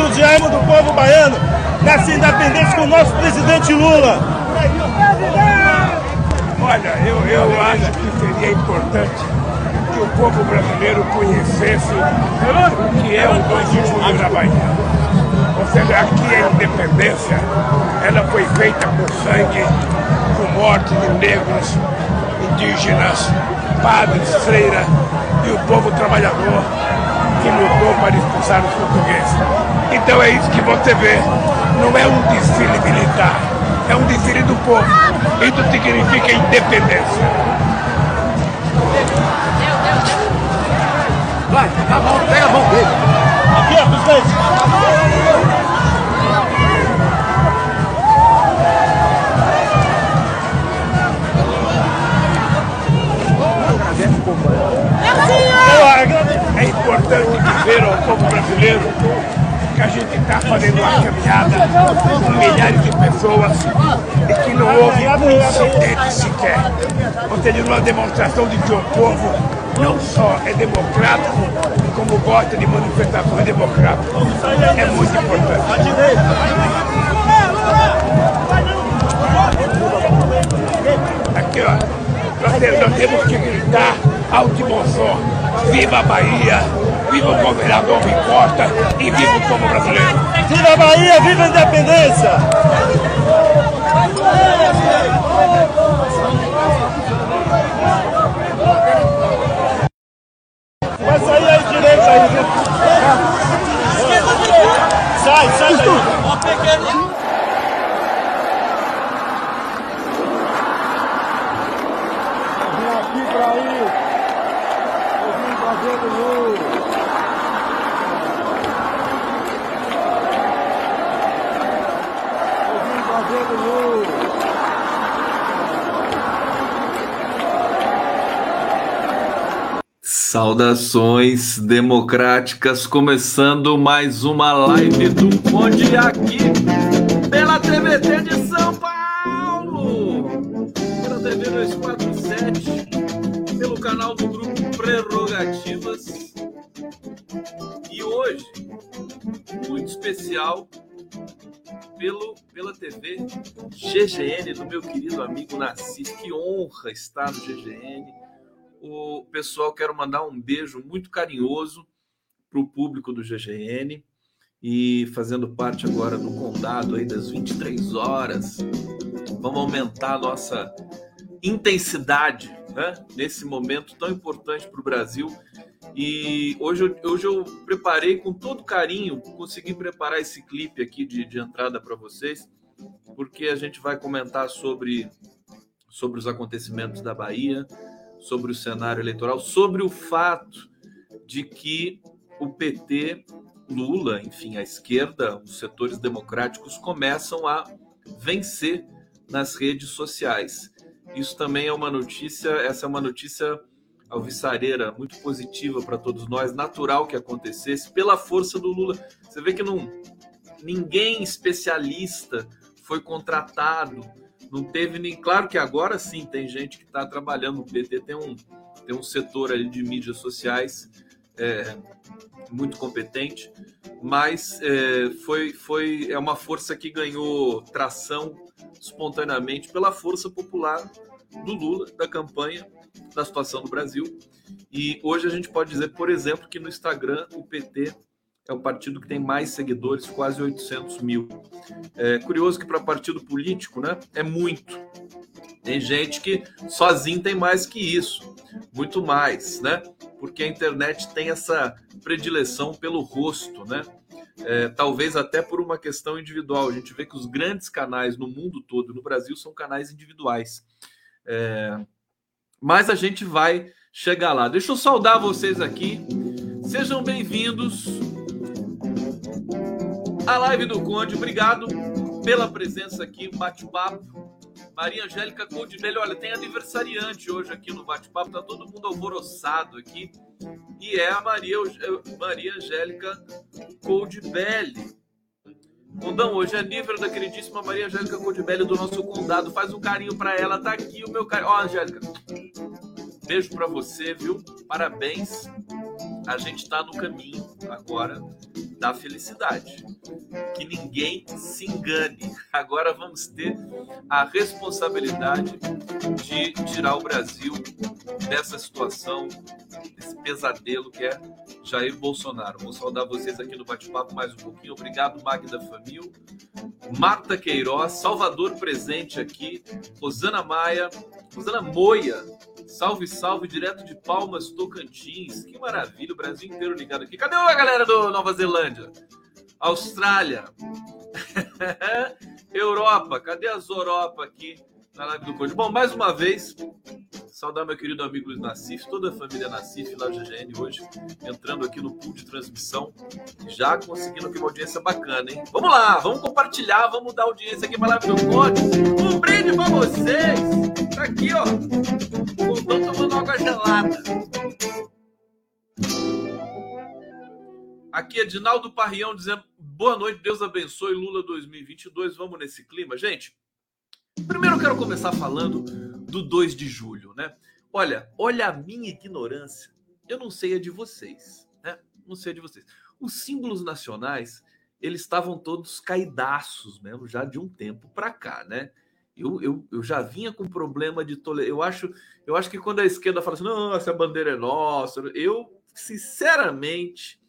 agradecendo a alegria, o entusiasmo do povo baiano nessa independência com o nosso presidente Lula. Olha, eu, eu acho que seria importante que o povo brasileiro conhecesse o que é o 2 de julho Bahia. Ou seja, aqui a independência, ela foi feita com sangue, com morte de negros, indígenas, padres, freiras e o povo trabalhador que lutou para expulsar os portugueses. Então é isso que você vê. Não é um desfile militar, é um desfile do povo. Isso significa independência. Vai, a mão, pega a mão dele. Aqui, ó, presidente. Importante dizer ao povo brasileiro que a gente está fazendo uma caminhada com milhares de pessoas e que não houve incidente sequer. Ou seja, uma demonstração de que o povo não só é democrático, como gosta de manifestações democráticas. É muito importante. Aqui, ó. Nós, te- nós temos que gritar alto e. Viva a Bahia! Viva o governador Rui Costa e viva o povo brasileiro! Viva a Bahia, viva a independência! Vai sair aí direito aí, viu? Sai, sai daí. Eu vim aqui pra ir. Eu vim fazer do Lula. Eu vim fazer do Lula. Saudações democráticas, começando mais uma live do Conde aqui pela TVT de São Paulo, pela TV 247, pelo canal do grupo Prerrogativas. E hoje, muito especial, pelo, pela TV GGN do meu querido amigo Nassis. Que honra estar no GGN o pessoal, quero mandar um beijo muito carinhoso para o público do GGN e fazendo parte agora do condado aí das 23 horas. Vamos aumentar a nossa intensidade né? nesse momento tão importante para o Brasil. E hoje eu, hoje eu preparei com todo carinho, consegui preparar esse clipe aqui de, de entrada para vocês, porque a gente vai comentar sobre, sobre os acontecimentos da Bahia, sobre o cenário eleitoral, sobre o fato de que o PT, Lula, enfim, a esquerda, os setores democráticos começam a vencer nas redes sociais. Isso também é uma notícia, essa é uma notícia alvissareira, muito positiva para todos nós, natural que acontecesse pela força do Lula. Você vê que não ninguém especialista foi contratado não teve nem. Claro que agora sim tem gente que está trabalhando. O PT tem um, tem um setor ali de mídias sociais é, muito competente, mas é, foi, foi é uma força que ganhou tração espontaneamente pela força popular do Lula, da campanha, da situação do Brasil. E hoje a gente pode dizer, por exemplo, que no Instagram o PT é o partido que tem mais seguidores, quase 800 mil. É curioso que para partido político, né, é muito. Tem gente que sozinho tem mais que isso, muito mais, né? Porque a internet tem essa predileção pelo rosto, né? É, talvez até por uma questão individual. A gente vê que os grandes canais no mundo todo, no Brasil, são canais individuais. É, mas a gente vai chegar lá. Deixa eu saudar vocês aqui. Sejam bem-vindos a live do Conde. Obrigado pela presença aqui, bate-papo. Maria Angélica Coldibelli, olha, tem aniversariante hoje aqui no bate-papo, tá todo mundo alvoroçado aqui. E é a Maria, Maria Angélica Coldibelli. Condão, hoje é nível da queridíssima Maria Angélica Coldibelli do nosso condado. Faz um carinho para ela, tá aqui o meu carinho. Ó, Angélica, beijo para você, viu? Parabéns. A gente tá no caminho agora da felicidade. Que ninguém se engane. Agora vamos ter a responsabilidade de tirar o Brasil dessa situação, desse pesadelo que é Jair Bolsonaro. Vou saudar vocês aqui no bate-papo mais um pouquinho. Obrigado, Magda Famil, Marta Queiroz, Salvador presente aqui, Rosana Maia, Rosana Moia. Salve, salve, direto de Palmas, Tocantins. Que maravilha, o Brasil inteiro ligado aqui. Cadê a galera do Nova Zelândia? Austrália. Europa, cadê as Europa aqui na live do? Bom, mais uma vez, saudar meu querido amigo Luiz Nassif, toda a família Nassif lá do GGN hoje, entrando aqui no pool de transmissão, já conseguindo aqui uma audiência bacana, hein? Vamos lá, vamos compartilhar, vamos dar audiência aqui para a live do Conde. Um brinde para vocês! Tá aqui, ó. Tô tomando água gelada. Aqui é Dinaldo Parrião dizendo boa noite, Deus abençoe Lula 2022. Vamos nesse clima, gente. Primeiro eu quero começar falando do 2 de julho, né? Olha, olha a minha ignorância. Eu não sei a de vocês, né? Não sei a de vocês. Os símbolos nacionais, eles estavam todos caidaços mesmo, já de um tempo para cá, né? Eu, eu, eu já vinha com problema de tolerância. Eu acho, eu acho que quando a esquerda fala assim, não, essa bandeira é nossa, eu, sinceramente,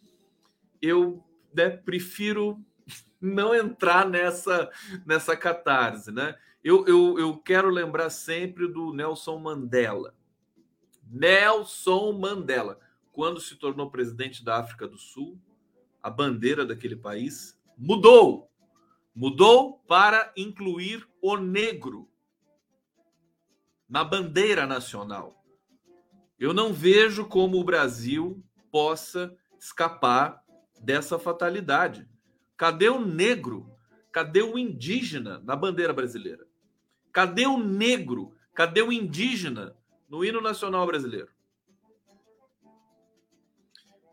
eu né, prefiro não entrar nessa nessa catarse, né? Eu, eu, eu quero lembrar sempre do Nelson Mandela. Nelson Mandela, quando se tornou presidente da África do Sul, a bandeira daquele país mudou. Mudou para incluir o negro na bandeira nacional. Eu não vejo como o Brasil possa escapar dessa fatalidade. Cadê o negro? Cadê o indígena na bandeira brasileira? Cadê o negro? Cadê o indígena no hino nacional brasileiro?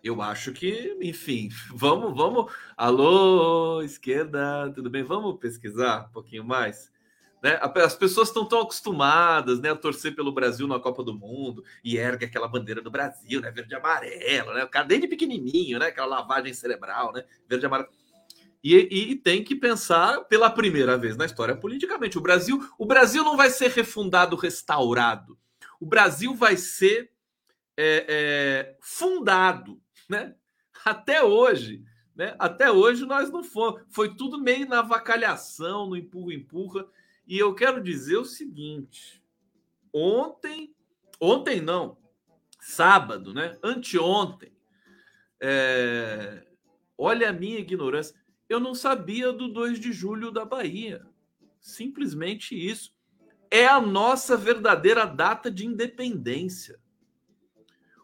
Eu acho que, enfim, vamos, vamos. Alô, esquerda, tudo bem? Vamos pesquisar um pouquinho mais. Né? As pessoas estão tão acostumadas né, a torcer pelo Brasil na Copa do Mundo e ergue aquela bandeira do Brasil, né? Verde e amarelo, né? O cara desde pequenininho, né? Aquela lavagem cerebral, né? Verde e amarelo. E, e, tem que pensar pela primeira vez na história politicamente. O Brasil, o Brasil não vai ser refundado, restaurado. O Brasil vai ser é, é, fundado, né? Até hoje, né? Até hoje nós não fomos. Foi tudo meio na vacalhação, no empurra, empurra. E eu quero dizer o seguinte: ontem, ontem não, sábado, né? Anteontem, é, olha a minha ignorância. Eu não sabia do 2 de julho da Bahia. Simplesmente isso. É a nossa verdadeira data de independência.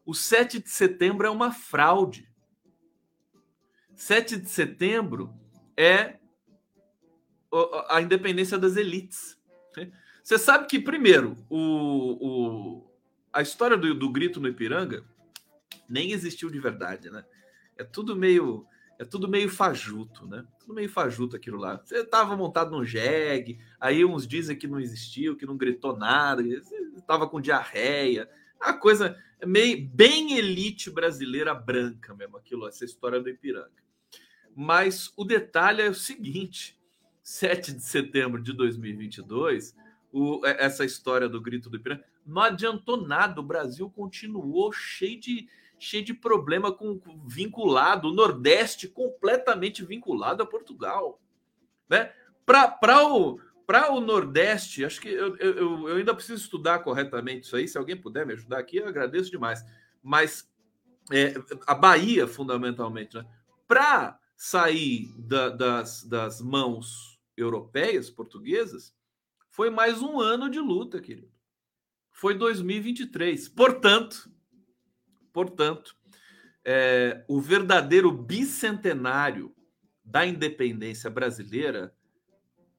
O 7 de setembro é uma fraude. 7 de setembro é a independência das elites. Você sabe que, primeiro, o, o a história do, do, grito no Ipiranga nem existiu de verdade, né? É tudo meio é tudo meio fajuto, né? Tudo meio fajuto aquilo lá. Você estava montado num jegue, aí uns dizem que não existiu, que não gritou nada, estava com diarreia. A coisa é meio bem elite brasileira branca mesmo, aquilo, essa história do Ipiranga. Mas o detalhe é o seguinte: 7 de setembro de 2022, o, é, essa história do grito do Ipiranga, não adiantou nada. O Brasil continuou cheio de, cheio de problema com, vinculado, o Nordeste completamente vinculado a Portugal. Né? Para o, o Nordeste, acho que eu, eu, eu, ainda preciso estudar corretamente isso aí. Se alguém puder me ajudar aqui, eu agradeço demais. Mas é, a Bahia, fundamentalmente, né? para sair da, das, das mãos europeias, portuguesas, foi mais um ano de luta, querido. Foi 2023. Portanto, portanto, é, o verdadeiro bicentenário da independência brasileira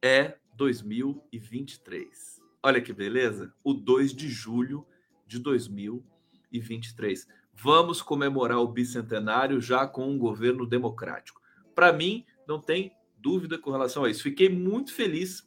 é 2023. Olha que beleza! O 2 de julho de 2023. Vamos comemorar o bicentenário já com um governo democrático. Para mim, não tem dúvida com relação a isso. Fiquei muito feliz.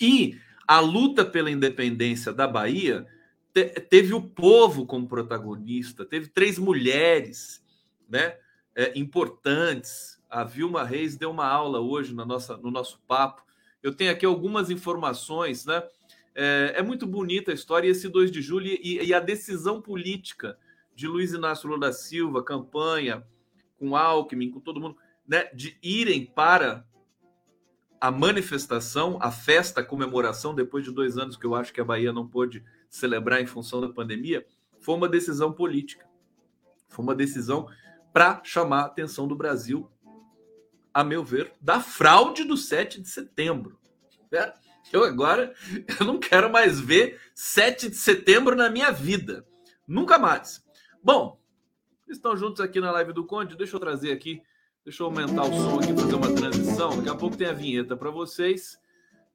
E a luta pela independência da Bahia te, teve o povo como protagonista, teve três mulheres né, é, importantes A Vilma Reis deu uma aula hoje na nossa, no nosso papo. Eu tenho aqui algumas informações, né? É, é muito bonita a história, esse 2 de julho e, e, a decisão política de Luiz Inácio Lula da Silva, campanha com Alckmin, com todo mundo, né, de irem para a manifestação, a festa, a comemoração, depois de dois anos que eu acho que a Bahia não pôde celebrar em função da pandemia, foi uma decisão política. Foi uma decisão para chamar a atenção do Brasil, a meu ver, da fraude do 7 de setembro. É, eu agora eu não quero mais ver 7 de setembro na minha vida. Nunca mais. Bom, estão juntos aqui na live do Conde. Deixa eu trazer aqui, deixa eu aumentar o som aqui, fazer uma transição. Daqui a pouco tem a vinheta para vocês.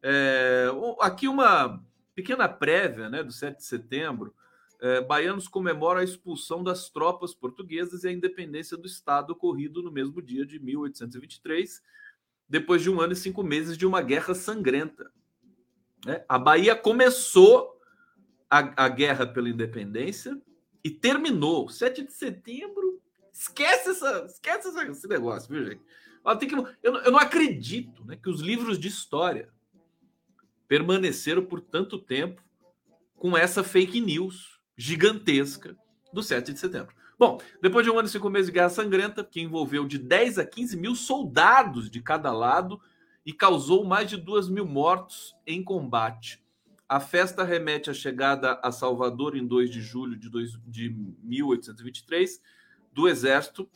É, aqui uma pequena prévia né, do 7 de setembro. É, baianos comemoram a expulsão das tropas portuguesas e a independência do Estado ocorrido no mesmo dia de 1823, depois de um ano e cinco meses de uma guerra sangrenta. É, a Bahia começou a, a guerra pela independência e terminou. 7 de setembro. Esquece, essa, esquece esse negócio, viu, gente? Tem que, eu, eu não acredito né, que os livros de história permaneceram por tanto tempo com essa fake news gigantesca do 7 de setembro. Bom, depois de um ano e cinco meses de guerra sangrenta, que envolveu de 10 a 15 mil soldados de cada lado e causou mais de 2 mil mortos em combate. A festa remete à chegada a Salvador em 2 de julho de, dois, de 1823 do Exército,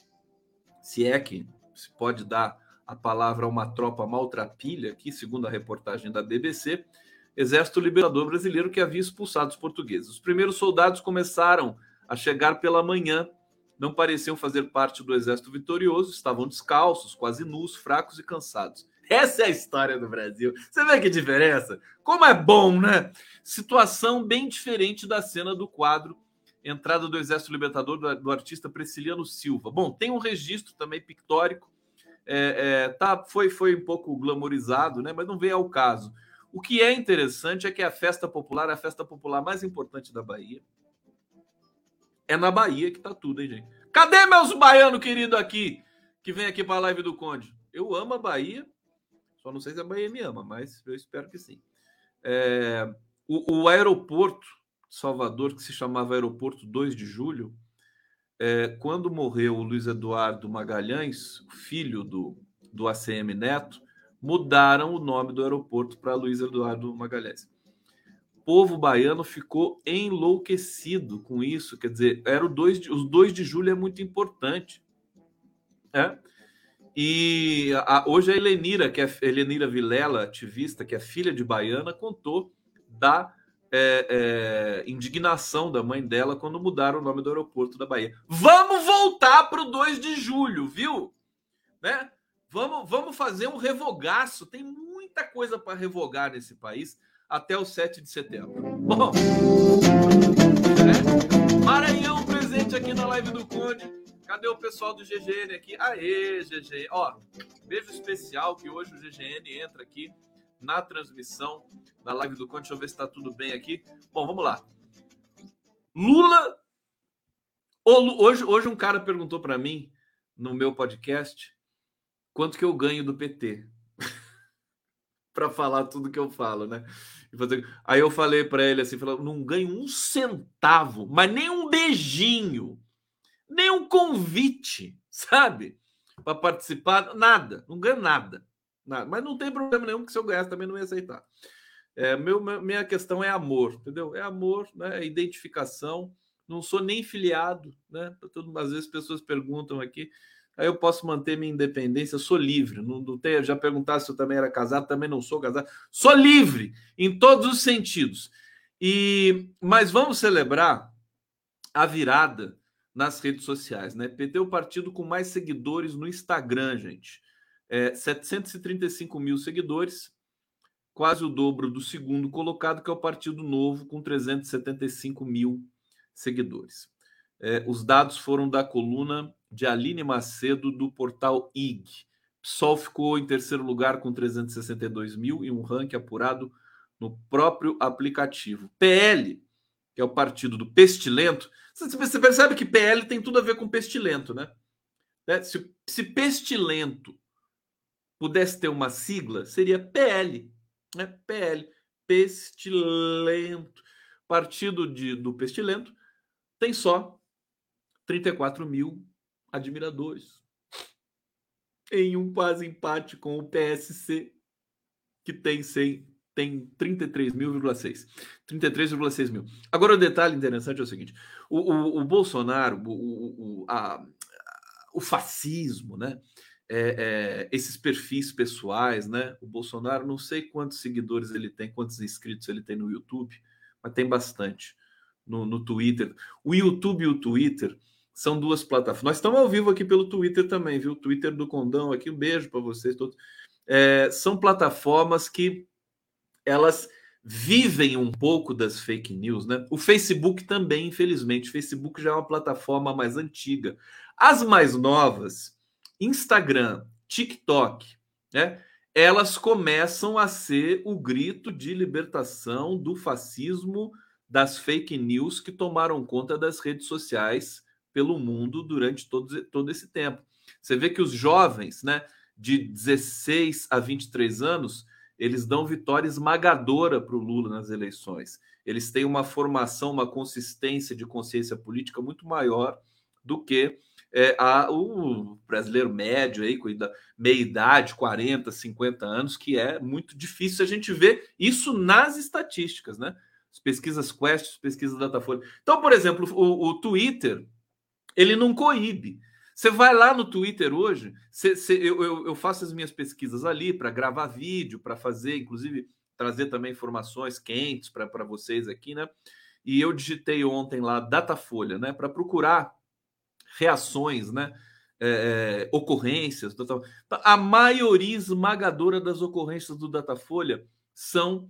se é que se pode dar a palavra a uma tropa maltrapilha, aqui, segundo a reportagem da BBC, Exército Libertador Brasileiro que havia expulsado os portugueses. Os primeiros soldados começaram a chegar pela manhã, não pareciam fazer parte do exército vitorioso, estavam descalços, quase nus, fracos e cansados. Essa é a história do Brasil. Você vê que diferença? Como é bom, né? Situação bem diferente da cena do quadro Entrada do Exército Libertador do, do artista Presciliano Silva. Bom, tem um registro também pictórico. É, é, tá, foi, foi um pouco glamorizado, né? Mas não veio ao caso. O que é interessante é que a festa popular a festa popular mais importante da Bahia. É na Bahia que tá tudo, hein, gente? Cadê meus baianos queridos aqui? Que vem aqui para a live do Conde. Eu amo a Bahia. Só não sei se a Bahia me ama, mas eu espero que sim. É, o, o, aeroporto Salvador, que se chamava Aeroporto 2 de Julho, é, quando morreu o Luiz Eduardo Magalhães, filho do, do ACM Neto, mudaram o nome do aeroporto para Luiz Eduardo Magalhães. O povo baiano ficou enlouquecido com isso, quer dizer, era o dois de, os 2 de julho é muito importante. É? E a, hoje a Helenira, que é Helenira Vilela, ativista, que é filha de baiana, contou da é, é, indignação da mãe dela quando mudaram o nome do aeroporto da Bahia. Vamos voltar para o 2 de julho, viu? Né? Vamos, vamos fazer um revogaço. Tem muita coisa para revogar nesse país até o 7 de setembro. Bom, é, Maranhão presente aqui na live do Conde. Cadê o pessoal do GGN aqui? Aê, GGN. Ó, beijo especial que hoje o GGN entra aqui na transmissão da live do Conde. Deixa eu ver se está tudo bem aqui. Bom, vamos lá. Lula. Hoje, hoje um cara perguntou para mim no meu podcast quanto que eu ganho do PT. para falar tudo que eu falo, né? Aí eu falei para ele assim, falou, não ganho um centavo, mas nem um beijinho, nem um convite, sabe? Para participar, nada, não ganho nada, nada. Mas não tem problema nenhum que se eu ganhasse também não ia aceitar. É, meu, minha questão é amor, entendeu? É amor, né? É identificação. Não sou nem filiado, né? Às vezes pessoas perguntam aqui, aí eu posso manter minha independência, sou livre. Não, não tenho, já perguntar se eu também era casado, também não sou casado. Sou livre em todos os sentidos. E mas vamos celebrar a virada nas redes sociais, né? PT é o partido com mais seguidores no Instagram, gente. É, 735 mil seguidores, quase o dobro do segundo colocado, que é o Partido Novo, com 375 mil seguidores. É, os dados foram da coluna de Aline Macedo, do portal IG. PSOL ficou em terceiro lugar com 362 mil e um ranking apurado no próprio aplicativo. PL, que é o partido do pestilento. Você percebe que PL tem tudo a ver com pestilento, né? Né? Se, se pestilento pudesse ter uma sigla, seria PL. Né? PL. Pestilento. Partido de, do Pestilento tem só 34 mil admiradores. Em um quase empate com o PSC, que tem 100, tem 33.6. 33,6 mil. Agora, o detalhe interessante é o seguinte: o, o, o Bolsonaro, o, o, a, o fascismo, né? É, é, esses perfis pessoais, né? O Bolsonaro, não sei quantos seguidores ele tem, quantos inscritos ele tem no YouTube, mas tem bastante no, no Twitter. O YouTube e o Twitter são duas plataformas. Nós estamos ao vivo aqui pelo Twitter também, viu? Twitter do Condão aqui, um beijo para vocês todos. É, são plataformas que elas vivem um pouco das fake news, né? O Facebook também, infelizmente. O Facebook já é uma plataforma mais antiga. As mais novas, Instagram, TikTok, né? Elas começam a ser o grito de libertação do fascismo, das fake news que tomaram conta das redes sociais pelo mundo durante todo, todo esse tempo. Você vê que os jovens, né, de 16 a 23 anos, eles dão vitória esmagadora para o Lula nas eleições. Eles têm uma formação, uma consistência de consciência política muito maior do que é, a, o brasileiro médio aí, com meia idade, 40, 50 anos, que é muito difícil a gente ver isso nas estatísticas, né? As pesquisas Quest, as pesquisas Datafolha. Então, por exemplo, o, o Twitter, ele não coíbe. Você vai lá no Twitter hoje, eu, eu, eu, faço as minhas pesquisas ali para gravar vídeo, para fazer, inclusive, trazer também informações quentes para vocês aqui, né? E eu digitei ontem lá Datafolha, né? Para procurar reações, né? É, é, ocorrências. A maioria esmagadora das ocorrências do Datafolha são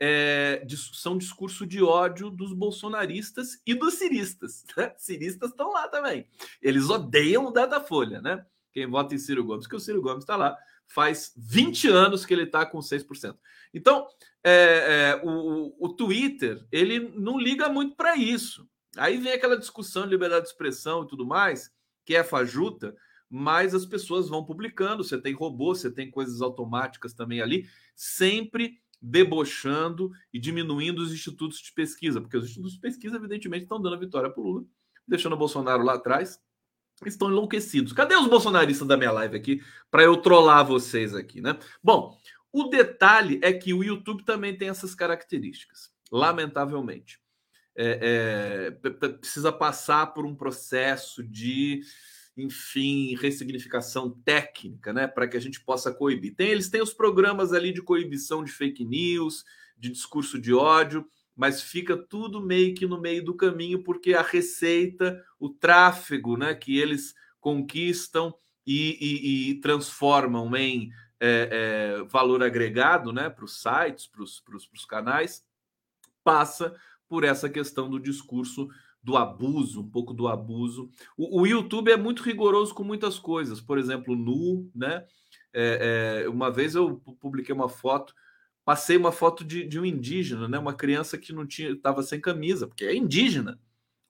é, são discurso de ódio dos bolsonaristas e dos ciristas. Né? Ciristas estão lá também. Eles odeiam o Datafolha, né? Quem vota em Ciro Gomes, que o Ciro Gomes está lá. Faz 20 anos que ele está com 6%. Então, é, é, o, o Twitter, ele não liga muito para isso. Aí vem aquela discussão de liberdade de expressão e tudo mais, que é fajuta, mas as pessoas vão publicando. Você tem robô, você tem coisas automáticas também ali, sempre debochando e diminuindo os institutos de pesquisa, porque os institutos de pesquisa, evidentemente, estão dando a vitória para o Lula, deixando o Bolsonaro lá atrás. Estão enlouquecidos. Cadê os bolsonaristas da minha live aqui para eu trollar vocês aqui, né? Bom, o detalhe é que o YouTube também tem essas características, lamentavelmente. É, é, precisa passar por um processo de enfim, ressignificação técnica, né, para que a gente possa coibir. Tem, eles têm os programas ali de coibição de fake news, de discurso de ódio, mas fica tudo meio que no meio do caminho, porque a receita, o tráfego, né, que eles conquistam e, e, e transformam em é, é, valor agregado, né, para os sites, para os canais, passa por essa questão do discurso do abuso, um pouco do abuso. O, o, YouTube é muito rigoroso com muitas coisas, por exemplo, nu, né? É, é, uma vez eu publiquei uma foto, passei uma foto de, de um indígena, né? Uma criança que não tinha, estava sem camisa, porque é indígena.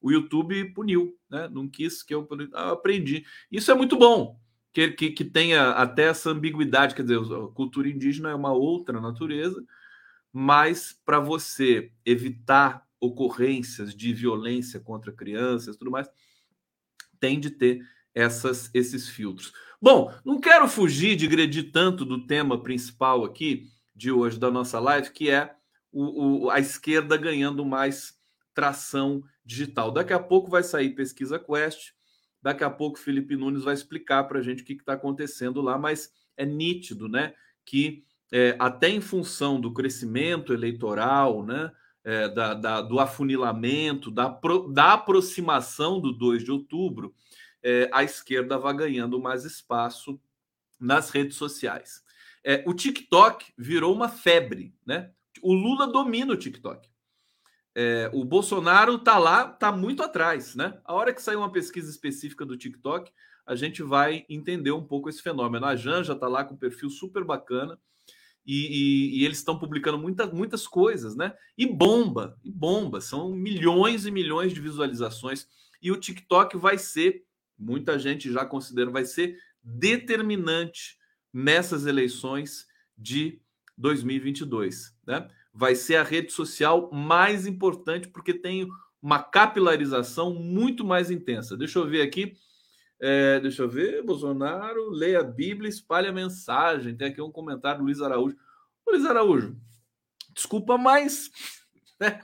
O YouTube puniu, né? Não quis que eu, ah, aprendi. Isso é muito bom, que, que, que tenha até essa ambiguidade, quer dizer, a cultura indígena é uma outra natureza, mas para você evitar ocorrências de violência contra crianças, tudo mais, tem de ter essas, esses filtros. Bom, não quero fugir de agredir tanto do tema principal aqui de hoje da nossa live, que é o, o, a esquerda ganhando mais tração digital. Daqui a pouco vai sair pesquisa Quest, daqui a pouco Felipe Nunes vai explicar para a gente o que está acontecendo lá, mas é nítido, né, que é, até em função do crescimento eleitoral, né, é, da, da, do afunilamento, da, pro, da aproximação do 2 de outubro, é, a esquerda vai ganhando mais espaço nas redes sociais. É, o TikTok virou uma febre, né? O Lula domina o TikTok. É, o Bolsonaro está lá, está muito atrás, né? A hora que sair uma pesquisa específica do TikTok, a gente vai entender um pouco esse fenômeno. A Janja está lá com um perfil super bacana e, e, e eles estão publicando muita, muitas coisas, né? E bomba, e bomba, são milhões e milhões de visualizações. E o TikTok vai ser Muita gente já considera vai ser determinante nessas eleições de 2022, né? Vai ser a rede social mais importante porque tem uma capilarização muito mais intensa. Deixa eu ver aqui. É, deixa eu ver, Bolsonaro, leia a Bíblia, espalha a mensagem. Tem aqui um comentário do Luiz Araújo. Ô, Luiz Araújo, desculpa, mas né,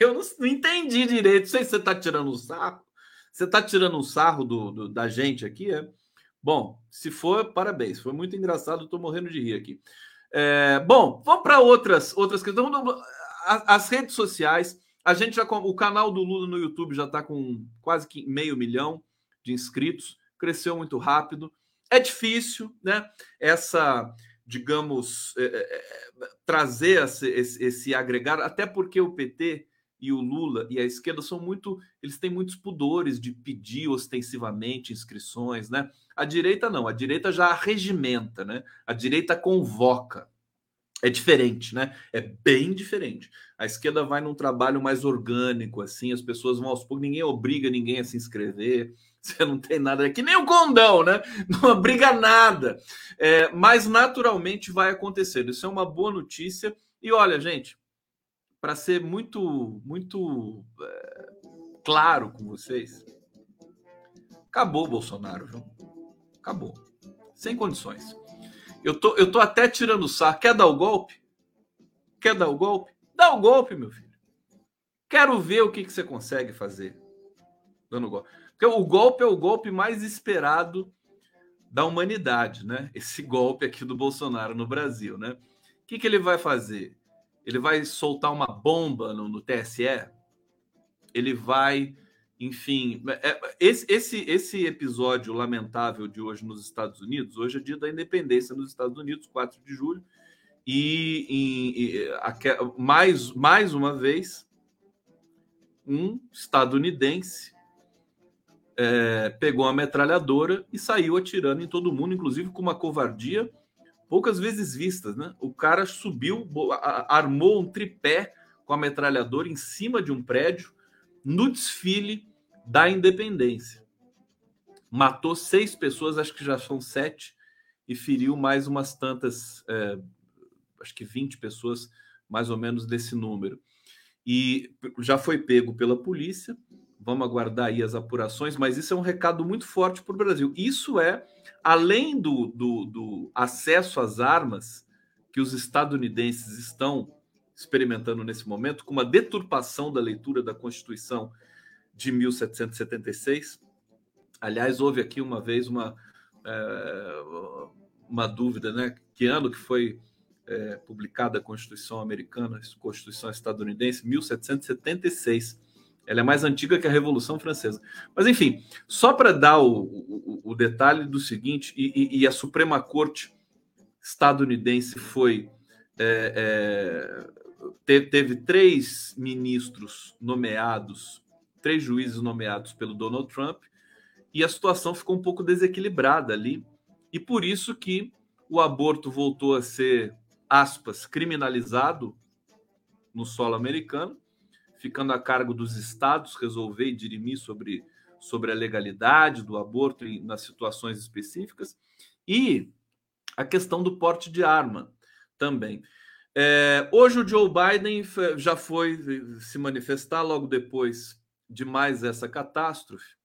eu não, não, entendi direito. Não sei se você está tirando um sarro. Você está tirando um sarro do, do, da gente aqui, é? Bom, se for, parabéns. Foi muito engraçado, estou morrendo de rir aqui. É, bom, vamos para outras outras questões. As redes sociais, a gente já o canal do Lula no YouTube já está com quase meio milhão de inscritos, cresceu muito rápido. É difícil, né? Essa, digamos, é, é, é trazer esse, esse, esse agregar, até porque o PT e o Lula e a esquerda são muito, eles têm muitos pudores de pedir ostensivamente inscrições, né? A direita não, a direita já regimenta, né? A direita convoca. É diferente, né? É bem diferente. A esquerda vai num trabalho mais orgânico, assim, as pessoas vão aos poucos, ninguém obriga ninguém a se inscrever, você não tem nada, é que nem o condão, né? Não obriga nada. É, mas naturalmente vai acontecer. Isso é uma boa notícia. E olha, gente, para ser muito, muito é, claro com vocês, acabou o Bolsonaro, viu? Acabou. Sem condições. Eu tô, eu tô até tirando o saco. Quer dar o golpe? Quer dar o golpe? Dá o golpe, meu filho. Quero ver o que, que você consegue fazer dando golpe. Porque o golpe é o golpe mais esperado da humanidade, né? Esse golpe aqui do Bolsonaro no Brasil, né? O que, que ele vai fazer? Ele vai soltar uma bomba no, no TSE? Ele vai, enfim, é, esse, esse, esse episódio lamentável de hoje nos Estados Unidos, hoje é dia da independência nos Estados Unidos, 4 de julho, e, e, a, mais, mais uma vez, um estadunidense é, pegou uma metralhadora e saiu atirando em todo mundo, inclusive com uma covardia poucas vezes vistas, né? O cara subiu, armou um tripé com a metralhadora em cima de um prédio no desfile da Independência. Matou seis pessoas, acho que já são sete, e feriu mais umas tantas, é, acho que 20 pessoas, mais ou menos desse número. E já foi pego pela polícia. Vamos aguardar aí as apurações, mas isso é um recado muito forte para o Brasil. Isso é além do, do, do acesso às armas que os estadunidenses estão experimentando nesse momento, com uma deturpação da leitura da Constituição de 1776. Aliás, houve aqui uma vez uma, é, uma dúvida, né? Que ano que foi é, publicada a Constituição americana, a Constituição estadunidense? 1776. Ela é mais antiga que a Revolução Francesa. Mas, enfim, só para dar o, o, o, detalhe do seguinte, e, e, a Suprema Corte estadunidense foi. É, é, teve, três ministros nomeados, três juízes nomeados pelo Donald Trump, e a situação ficou um pouco desequilibrada ali, e por isso que o aborto voltou a ser, aspas, criminalizado no solo americano, ficando a cargo dos estados resolver e dirimir sobre, sobre a legalidade do aborto nas situações específicas, e a questão do porte de arma também. É, hoje o Joe Biden já foi se manifestar logo depois de mais essa catástrofe.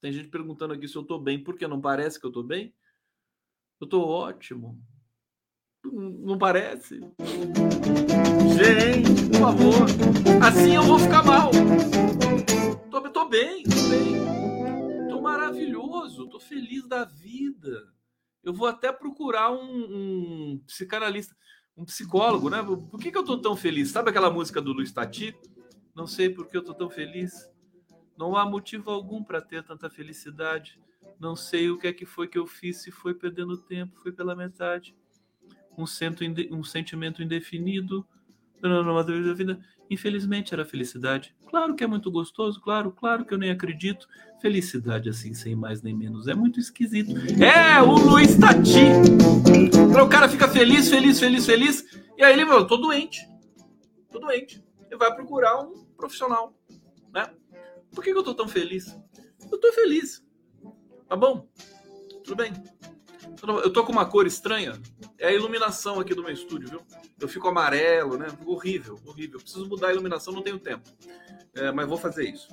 Tem gente perguntando aqui se eu estou bem, porque não parece que eu estou bem? Eu estou ótimo. Não parece? Gente, por favor. Assim eu vou ficar mal. Tô, tô bem, tô bem. Tô maravilhoso, tô feliz da vida. Eu vou até procurar um, um psicanalista, um psicólogo, né? Por que, que eu tô tão feliz? Sabe aquela música do Luiz Tati? Não sei por que eu tô tão feliz. Não há motivo algum para ter tanta felicidade. Não sei o que é que foi que eu fiz, se foi perdendo tempo, foi pela metade um, um sentimento indefinido. Infelizmente era felicidade. Claro que é muito gostoso, claro, claro que eu nem acredito. Felicidade assim, sem mais nem menos. É muito esquisito. É, o Luiz Tati. O cara fica feliz, feliz, feliz, feliz. E aí ele fala, tô doente. Tô doente. Ele vai procurar um profissional, né? Por que, que eu tô tão feliz? Eu tô feliz. Tá bom? Tudo bem. Eu tô com uma cor estranha. É a iluminação aqui do meu estúdio, viu? Eu fico amarelo, né? Horrível, horrível. Eu preciso mudar a iluminação, não tenho tempo. É, mas vou fazer isso.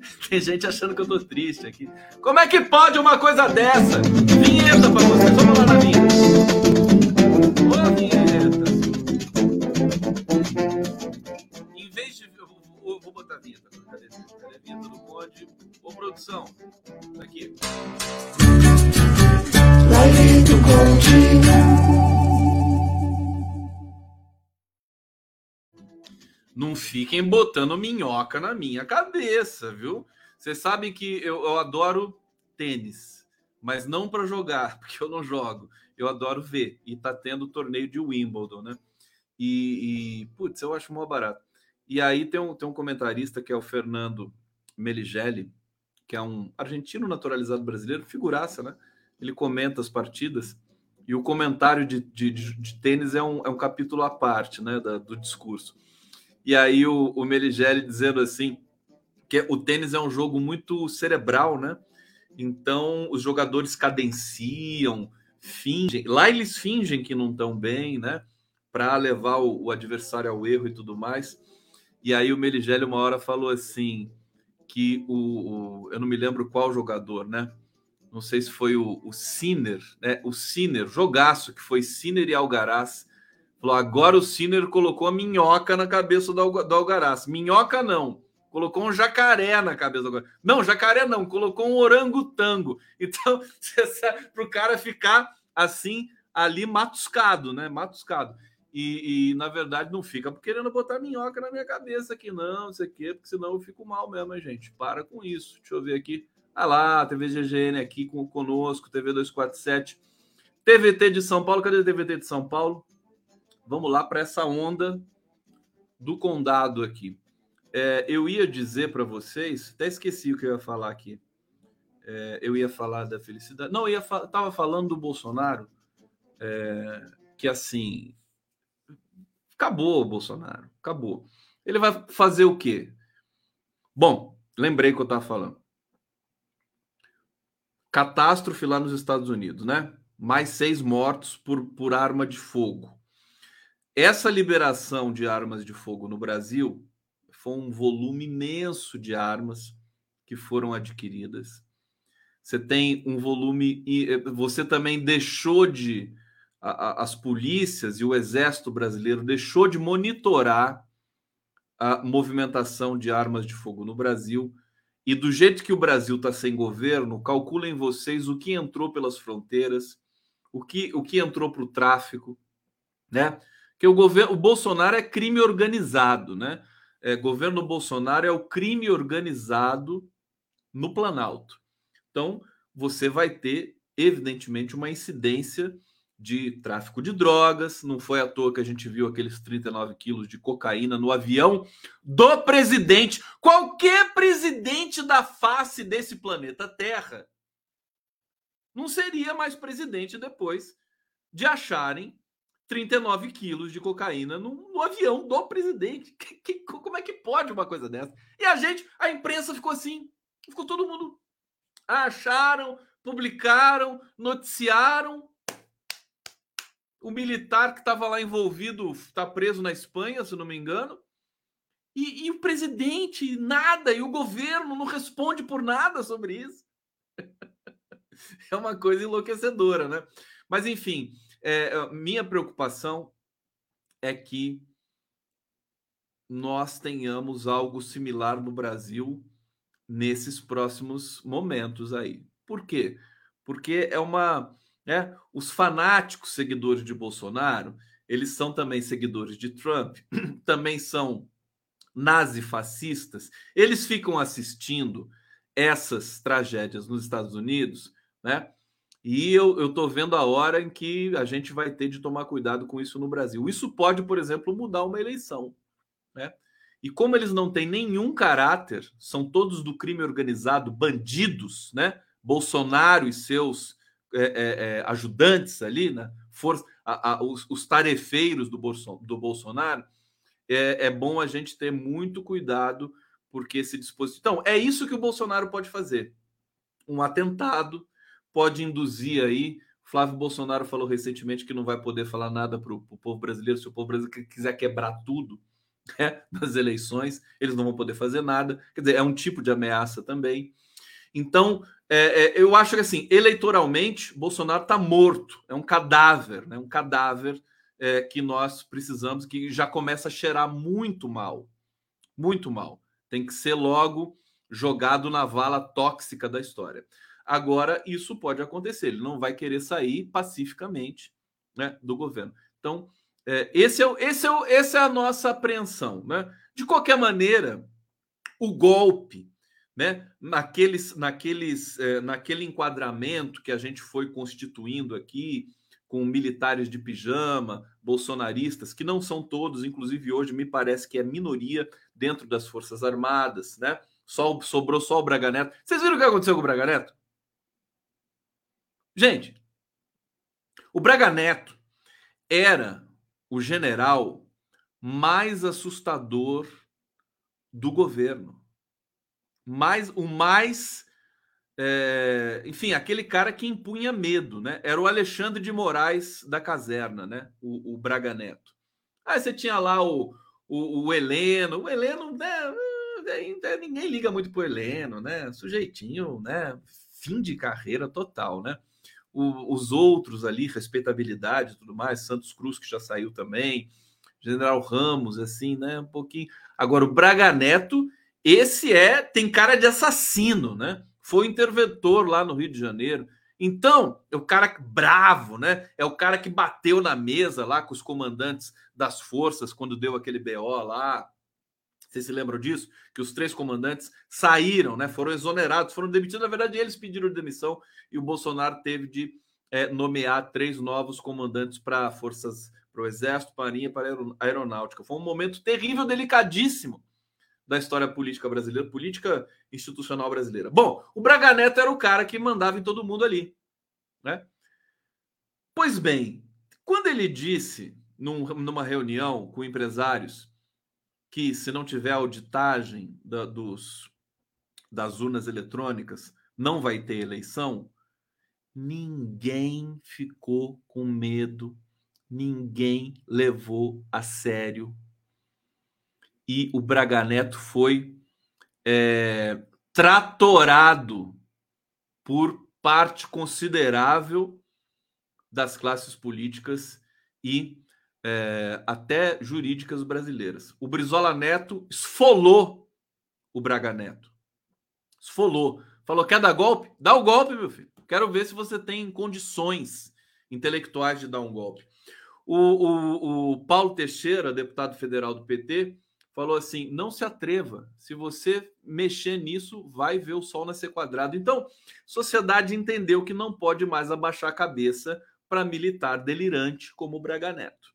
Tem gente achando que eu tô triste aqui. Como é que pode uma coisa dessa? Vinheta pra vocês. Vamos lá na vinheta. Ô, vinheta. Em vez de. Eu vou, vou botar a vinheta. Cadê, a vinheta do Conde? Ô, produção. Tá aqui. Não fiquem botando minhoca na minha cabeça, viu? Vocês sabem que eu, eu adoro tênis, mas não para jogar, porque eu não jogo. Eu adoro ver. E tá tendo o torneio de Wimbledon, né? E, e putz, eu acho mó barato. E aí tem um, tem um comentarista que é o Fernando Meligelli, que é um argentino naturalizado brasileiro, figuraça, né? Ele comenta as partidas. E o comentário de, de, de tênis é um, é um capítulo à parte, né? Da, do discurso. E aí o, o dizendo assim que o tênis é um jogo muito cerebral, né? Então os jogadores cadenciam, fingem. Lá eles fingem que não estão bem, né? Para levar o, o, adversário ao erro e tudo mais. E aí o Meligeli uma hora falou assim que o, o, eu não me lembro qual jogador, né? Não sei se foi o, Sinner, né? O Sinner, jogaço que foi Sinner e Algaraz Falou, agora o Sinner colocou a minhoca na cabeça do, do Algaraz. Minhoca não. Colocou um jacaré na cabeça do Algaraz. Não, jacaré não. Colocou um orangotango. Então, para o cara ficar assim, ali matuscado, né? Matuscado. E, e, na verdade não fica querendo botar minhoca na minha cabeça aqui, não, não sei o quê, porque senão eu fico mal mesmo, gente. Para com isso. Deixa eu ver aqui. Ah lá, TV GGN aqui com, conosco, TV 247. TVT de São Paulo, cadê o TVT de São Paulo? Vamos lá para essa onda do condado aqui. É, eu ia dizer para vocês, até esqueci o que eu ia falar aqui. É, eu ia falar da felicidade. Não, eu ia fa tava falando do Bolsonaro, é, que assim acabou o Bolsonaro, acabou. Ele vai fazer o quê? Bom, lembrei que eu estava falando. Catástrofe lá nos Estados Unidos, né? Mais seis mortos por, por arma de fogo. Essa liberação de armas de fogo no Brasil foi um volume imenso de armas que foram adquiridas. Você tem um volume e você também deixou de a, a, as polícias e o exército brasileiro deixou de monitorar a movimentação de armas de fogo no Brasil. E do jeito que o Brasil está sem governo, calculem vocês o que entrou pelas fronteiras, o que, o que entrou para o tráfico, né? que o governo, o Bolsonaro é crime organizado, né? É, governo Bolsonaro é o crime organizado no Planalto. Então, você vai ter, evidentemente, uma incidência de tráfico de drogas. Não foi à toa que a gente viu aqueles 39 quilos de cocaína no avião do presidente. Qualquer presidente da face desse planeta Terra não seria mais presidente depois de acharem 39 quilos de cocaína no, no avião do presidente. Que, que, como é que pode uma coisa dessa? E a gente, a imprensa ficou assim, ficou todo mundo. Acharam, publicaram, noticiaram. O militar que estava lá envolvido está preso na Espanha, se não me engano. E, e o presidente, nada, e o governo não responde por nada sobre isso. é uma coisa enlouquecedora, né? Mas, enfim, é, minha preocupação é que nós tenhamos algo similar no Brasil nesses próximos momentos aí. Por quê? Porque é uma. Né, os fanáticos seguidores de Bolsonaro, eles são também seguidores de Trump, também são nazifascistas, eles ficam assistindo essas tragédias nos Estados Unidos, né? E eu estou vendo a hora em que a gente vai ter de tomar cuidado com isso no Brasil. Isso pode, por exemplo, mudar uma eleição. Né? E como eles não têm nenhum caráter, são todos do crime organizado, bandidos, né? Bolsonaro e seus é, é, é, ajudantes ali, né? For, a, a, os, os, tarefeiros do, Bolson, do Bolsonaro, é, é bom a gente ter muito cuidado, porque esse dispositivo. Então, é isso que o Bolsonaro pode fazer: um atentado pode induzir aí. Flávio Bolsonaro falou recentemente que não vai poder falar nada para o povo brasileiro se o povo brasileiro quiser quebrar tudo né, nas eleições, eles não vão poder fazer nada. Quer dizer, é um tipo de ameaça também. Então, é, é, eu acho que assim, eleitoralmente, Bolsonaro está morto, é um cadáver, né, um cadáver é, que nós precisamos, que já começa a cheirar muito mal, muito mal. Tem que ser logo jogado na vala tóxica da história. Agora, isso pode acontecer, ele não vai querer sair pacificamente né, do governo. Então, é, esse, é, esse, é, essa é a nossa apreensão. Né? De qualquer maneira, o golpe, né, naqueles, naqueles, é, naquele enquadramento que a gente foi constituindo aqui, com militares de pijama, bolsonaristas, que não são todos, inclusive hoje me parece que é minoria dentro das Forças Armadas, né? Só, sobrou só o Braga Neto. Vocês viram o que aconteceu com o Braga Neto? Gente, o Braga Neto era o general mais assustador do governo. Mais, o mais é, enfim, aquele cara que impunha medo, né? Era o Alexandre de Moraes da caserna, né? O, o Braga Neto. Aí você tinha lá o, o, o Heleno. O Heleno, né? Ninguém liga muito pro Heleno, né? Sujeitinho, né? Fim de carreira total, né? O, os outros ali, respeitabilidade tudo mais, Santos Cruz, que já saiu também, General Ramos, assim, né? Um pouquinho. Agora, o Braga Neto, esse é, tem cara de assassino, né? foi interventor lá no Rio de Janeiro. Então, é o cara bravo, né? É o cara que bateu na mesa lá com os comandantes das forças quando deu aquele BO lá. Vocês se lembram disso? Que os três comandantes saíram, né? Foram exonerados, foram demitidos. Na verdade, eles pediram demissão e o Bolsonaro teve de é, nomear três novos comandantes para forças, para o Exército, Marinha e para a Aeronáutica. Foi um momento terrível, delicadíssimo da história política brasileira, política institucional brasileira. Bom, o Braga Neto era o cara que mandava em todo mundo ali, né? Pois bem, quando ele disse num, numa reunião com empresários que se não tiver auditagem da, dos, das urnas eletrônicas não vai ter eleição, ninguém ficou com medo, ninguém levou a sério e o Braga Neto foi é, tratorado por parte considerável das classes políticas e é, até jurídicas brasileiras. O Brizola Neto esfolou o Braga Neto. Esfolou. Falou: quer dar golpe? Dá o golpe, meu filho. Quero ver se você tem condições intelectuais de dar um golpe. O, o, o Paulo Teixeira, deputado federal do PT, falou assim: não se atreva. Se você mexer nisso, vai ver o sol nascer quadrado. Então, sociedade entendeu que não pode mais abaixar a cabeça para militar delirante como o Braga Neto,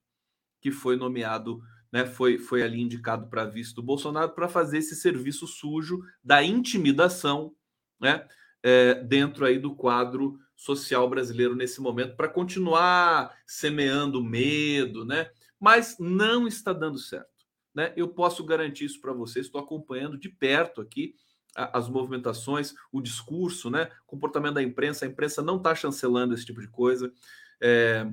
que foi nomeado, né, foi, foi ali indicado para vice do Bolsonaro para fazer esse serviço sujo da intimidação, né, é, dentro aí do quadro social brasileiro nesse momento, para continuar semeando medo, né? Mas não está dando certo né? Eu posso garantir isso para vocês. Estou acompanhando de perto aqui as movimentações, o discurso, né? comportamento da imprensa. A imprensa não está chancelando esse tipo de coisa. É,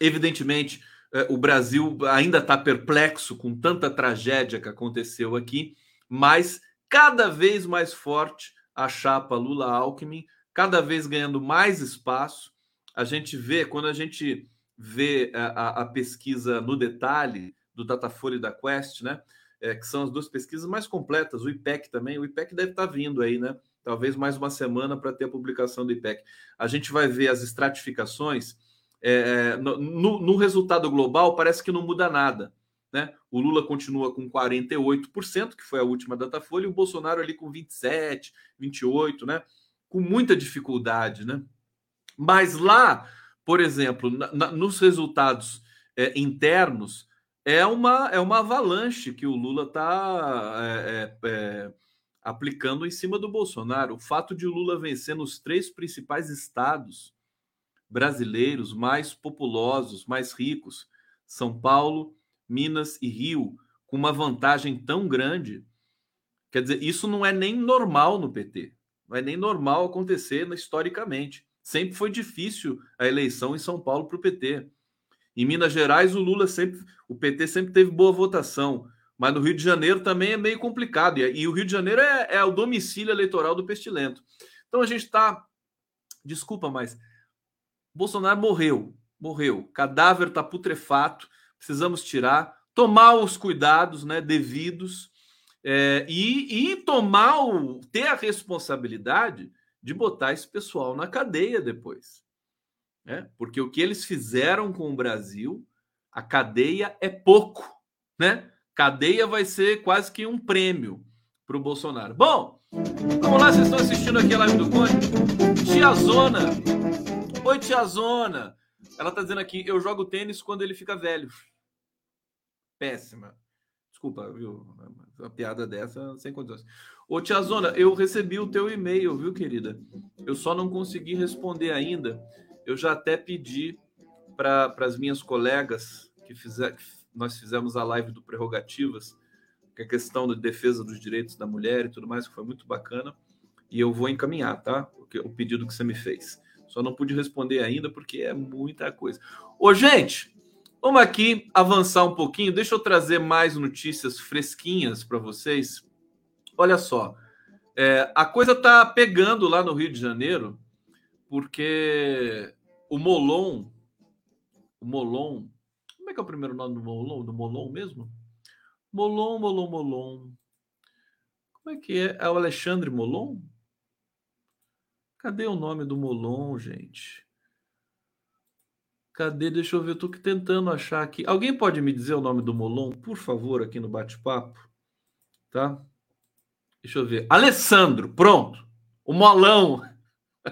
evidentemente, é, o Brasil ainda está perplexo com tanta tragédia que aconteceu aqui, mas cada vez mais forte a chapa Lula-Alckmin, cada vez ganhando mais espaço. A gente vê, quando a gente vê a, a, a pesquisa no detalhe, do Datafolha e da Quest, né? É, que são as duas pesquisas mais completas, o IPEC também. O IPEC deve estar vindo aí, né? Talvez mais uma semana para ter a publicação do IPEC. A gente vai ver as estratificações. É, no, no, resultado global, parece que não muda nada. Né? O Lula continua com 48%, que foi a última Datafolha, e o Bolsonaro ali com 27%, 28%, né? com muita dificuldade. Né? Mas lá, por exemplo, na, na, nos resultados é, internos, é uma, é uma avalanche que o Lula está é, é, aplicando em cima do Bolsonaro. O fato de o Lula vencer nos três principais estados brasileiros mais populosos, mais ricos, São Paulo, Minas e Rio, com uma vantagem tão grande, quer dizer, isso não é nem normal no PT. Não é nem normal acontecer historicamente. Sempre foi difícil a eleição em São Paulo para o PT. Em Minas Gerais, o Lula sempre, o PT sempre teve boa votação, mas no Rio de Janeiro também é meio complicado. E, e o Rio de Janeiro é, é, o domicílio eleitoral do Pestilento. Então a gente está, desculpa, mas Bolsonaro morreu, morreu. Cadáver está putrefato, precisamos tirar, tomar os cuidados, né, devidos é, e, e tomar o, ter a responsabilidade de botar esse pessoal na cadeia depois. Né? Porque o que eles fizeram com o Brasil, a cadeia é pouco. Né? Cadeia vai ser quase que um prêmio para o Bolsonaro. Bom, vamos lá, vocês estão assistindo aqui a live do Conde. Tia Zona. Oi, Tia Zona. Ela está dizendo aqui, eu jogo tênis quando ele fica velho. Péssima. Desculpa, viu? Uma piada dessa sem condições. Ô, Tia Zona, eu recebi o teu e-mail, viu, querida? Eu só não consegui responder ainda. Eu já até pedi para as minhas colegas que, fizer, que nós fizemos a live do Prerrogativas, que é a questão da defesa dos direitos da mulher e tudo mais, que foi muito bacana. E eu vou encaminhar, tá? O pedido que você me fez. Só não pude responder ainda porque é muita coisa. Ô, gente, Vamos aqui avançar um pouquinho. Deixa eu trazer mais notícias fresquinhas para vocês. Olha só, é, a coisa tá pegando lá no Rio de Janeiro, porque o Molon, o Molon, como é que é o primeiro nome do Molon? Do Molon mesmo? Molon, Molon, Molon. Como é que é? É o Alexandre Molon? Cadê o nome do Molon, gente? Cadê? Deixa eu ver, eu tô tentando achar aqui. Alguém pode me dizer o nome do Molon, por favor, aqui no bate-papo? Tá? Deixa eu ver. Alessandro, pronto. O Molão.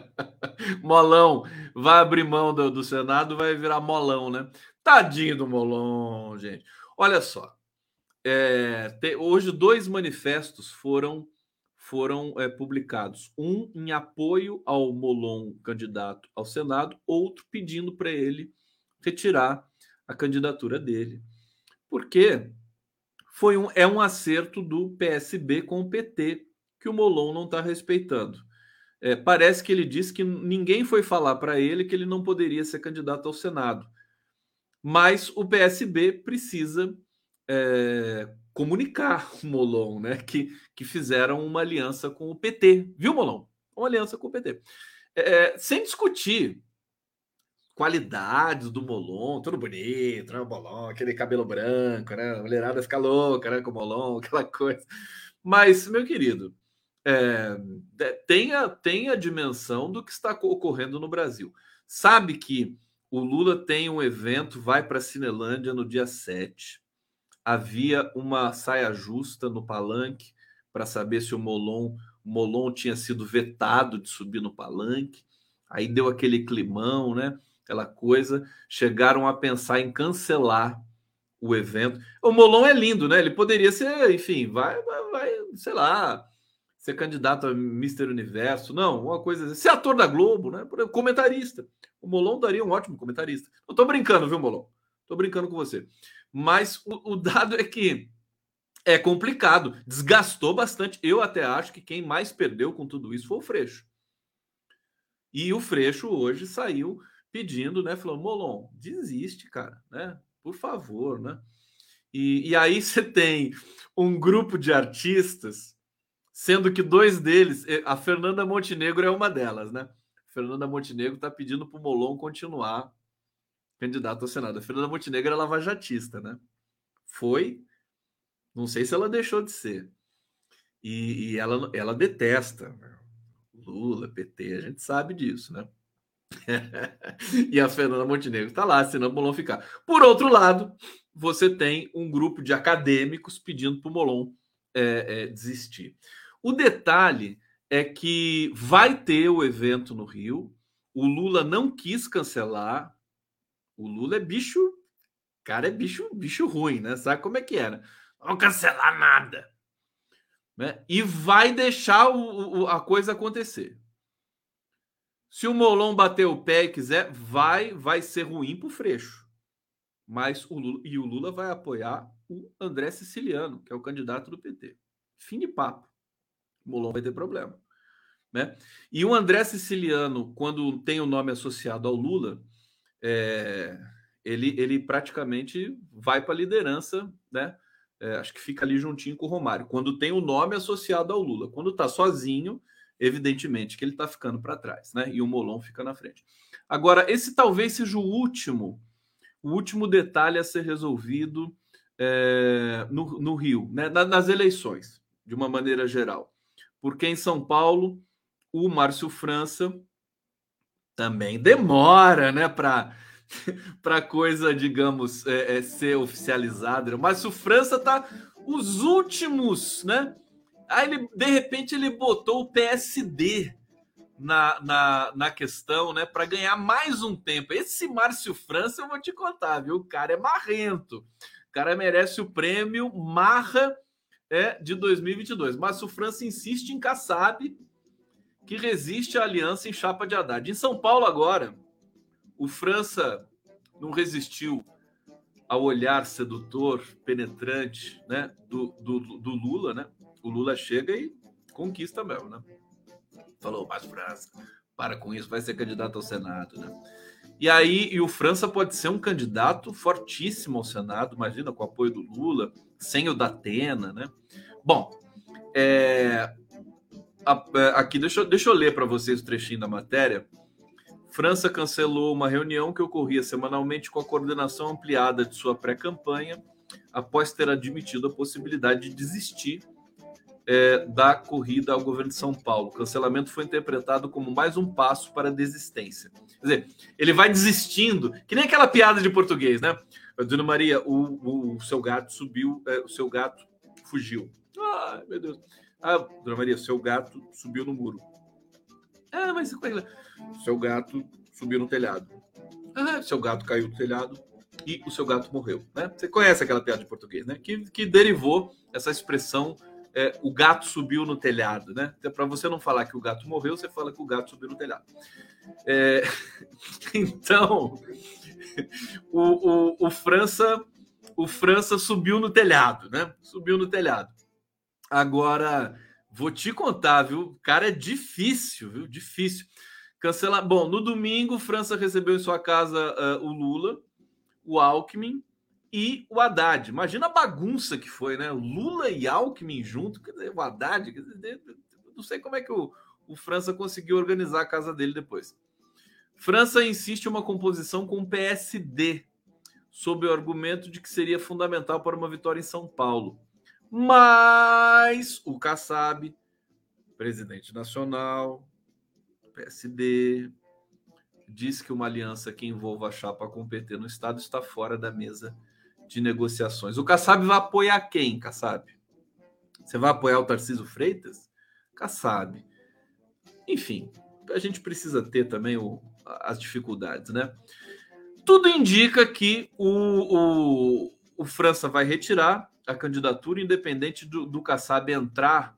molão. Vai abrir mão do, do Senado, vai virar molão, né? Tadinho do Molon, gente. Olha só. É, te, hoje, dois manifestos foram foram é, publicados. Um em apoio ao Molon candidato ao Senado, outro pedindo para ele retirar a candidatura dele. Porque foi um, é um acerto do PSB com o PT que o Molon não está respeitando. É, parece que ele disse que ninguém foi falar para ele que ele não poderia ser candidato ao Senado. Mas o PSB precisa é, comunicar o Molon, né? Que, que fizeram uma aliança com o PT, viu, Molon? Uma aliança com o PT. É, sem discutir qualidades do Molon, tudo bonito, né? O Molon, aquele cabelo branco, né? A mulherada fica louca, né? Com o Molon, aquela coisa. Mas, meu querido, é, tenha, tenha a dimensão do que está ocorrendo no Brasil. Sabe que o Lula tem um evento, vai para a Cinelândia no dia 7. Havia uma saia justa no palanque para saber se o Molon, Molon tinha sido vetado de subir no palanque. Aí deu aquele climão, né? aquela coisa, chegaram a pensar em cancelar o evento. O Molon é lindo, né? Ele poderia ser, enfim, vai, vai, vai sei lá, ser candidato a Mister Universo, não, uma coisa assim, ser ator da Globo, né? Comentarista. O Molon daria um ótimo comentarista. Eu tô brincando, viu, Molon? Tô brincando com você. Mas o, o dado é que é complicado, desgastou bastante. Eu até acho que quem mais perdeu com tudo isso foi o Freixo. E o Freixo hoje saiu pedindo, né? Falou, Molon, desiste, cara, né? Por favor, né? E, e aí você tem um grupo de artistas, sendo que dois deles, a Fernanda Montenegro é uma delas, né? Fernanda Montenegro está pedindo para o Molon continuar candidato ao Senado. A Fernanda Montenegro é lavajatista, né? Foi, não sei se ela deixou de ser. E, e ela, ela detesta Lula, PT, a gente sabe disso, né? e a Fernanda Montenegro está lá, senão o Molon ficar. Por outro lado, você tem um grupo de acadêmicos pedindo para o Molon é, é, desistir. O detalhe é que vai ter o evento no Rio. O Lula não quis cancelar. O Lula é bicho, cara, é bicho, bicho ruim, né? Sabe como é que era? Não cancelar nada. Né? E vai deixar o, o, a coisa acontecer. Se o Molon bater o pé e quiser, vai, vai ser ruim para o Freixo. Mas o Lula, e o Lula vai apoiar o André Siciliano, que é o candidato do PT. Fim de papo. Molon vai ter problema. Né? E o André Siciliano, quando tem o nome associado ao Lula, é, ele, ele praticamente vai para a liderança, né? É, acho que fica ali juntinho com o Romário. Quando tem o nome associado ao Lula, quando está sozinho, evidentemente que ele está ficando para trás, né? E o Molon fica na frente. Agora, esse talvez seja o último, o último detalhe a ser resolvido é, no, no, Rio, né? nas eleições, de uma maneira geral. Porque em São Paulo, o Márcio França também demora, né, para para coisa, digamos, é, é, ser oficializada. Mas o França tá os últimos, né? Aí ele, de repente ele botou o PSD na, na, na questão, né, para ganhar mais um tempo. Esse Márcio França, eu vou te contar, viu? O cara é marrento. O cara merece o prêmio Marra é, de 2022. Márcio França insiste em Kassab, que resiste à aliança em chapa de Haddad. Em São Paulo, agora, o França não resistiu ao olhar sedutor, penetrante né, do, do, do Lula. Né? O Lula chega e conquista mesmo. Né? Falou, mas França, para com isso, vai ser candidato ao Senado. Né? E aí, e o França pode ser um candidato fortíssimo ao Senado, imagina, com o apoio do Lula, sem o da Atena, né? Bom, é, é, aqui, deixa, deixa eu ler para vocês o trechinho da matéria. França cancelou uma reunião que ocorria semanalmente com a coordenação ampliada de sua pré-campanha, após ter admitido a possibilidade de desistir é, da corrida ao governo de São Paulo. O cancelamento foi interpretado como mais um passo para a desistência. Quer dizer, ele vai desistindo, que nem aquela piada de português, né? Dona Maria, o, o seu gato subiu, é, o seu gato fugiu. Ai, meu Deus. Ah, Dona Maria, seu gato subiu no muro. Ah, mas é seu gato subiu no telhado. Ah, seu gato caiu do telhado e o seu gato morreu. Né? Você conhece aquela piada de português, né? Que, que derivou essa expressão é, o gato subiu no telhado, né? Então, Para você não falar que o gato morreu, você fala que o gato subiu no telhado. É, então, o, o, o, França, o França subiu no telhado, né? Subiu no telhado. Agora, vou te contar, viu? Cara, é difícil, viu? Difícil. Cancelar. Bom, no domingo, França recebeu em sua casa uh, o Lula, o Alckmin e o Haddad. Imagina a bagunça que foi, né? Lula e Alckmin junto, quer dizer, o Haddad, quer dizer, não sei como é que o, o França conseguiu organizar a casa dele depois. França insiste em uma composição com o PSD, sob o argumento de que seria fundamental para uma vitória em São Paulo. Mas o Kassab, presidente nacional, PSD, diz que uma aliança que envolva a chapa com o PT no Estado está fora da mesa de negociações. O Kassab vai apoiar quem, Kassab? Você vai apoiar o Tarcísio Freitas? Kassab. Enfim, a gente precisa ter também o, as dificuldades, né? Tudo indica que o, o, o França vai retirar a candidatura, independente do, do Kassab entrar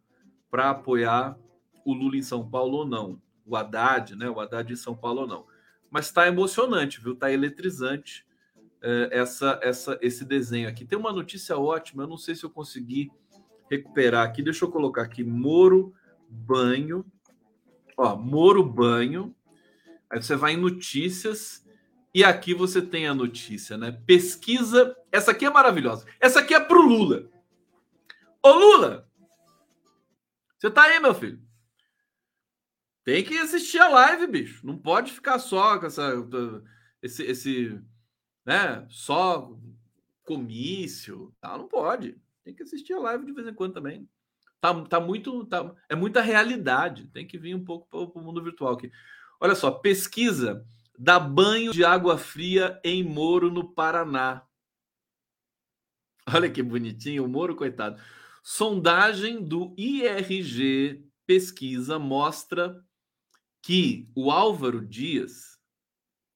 para apoiar o Lula em São Paulo ou não, o Haddad, né? O Haddad em São Paulo ou não. Mas está emocionante, viu? Está eletrizante essa, essa, esse desenho aqui. Tem uma notícia ótima, eu não sei se eu consegui recuperar aqui. Deixa eu colocar aqui Moro Banho. Ó, Moro Banho. Aí você vai em notícias e aqui você tem a notícia, né? Pesquisa. Essa aqui é maravilhosa. Essa aqui é pro Lula. Ô Lula! Você tá aí, meu filho? Tem que assistir a live, bicho. Não pode ficar só com essa, esse, esse, né? Só comício, tá? Não pode. Tem que assistir a live de vez em quando também. Tá, tá muito, tá, é muita realidade. Tem que vir um pouco para o mundo virtual aqui. Olha só, pesquisa dá banho de água fria em Moro, no Paraná. Olha que bonitinho, o Moro, coitado. Sondagem do IRG Pesquisa mostra que o Álvaro Dias,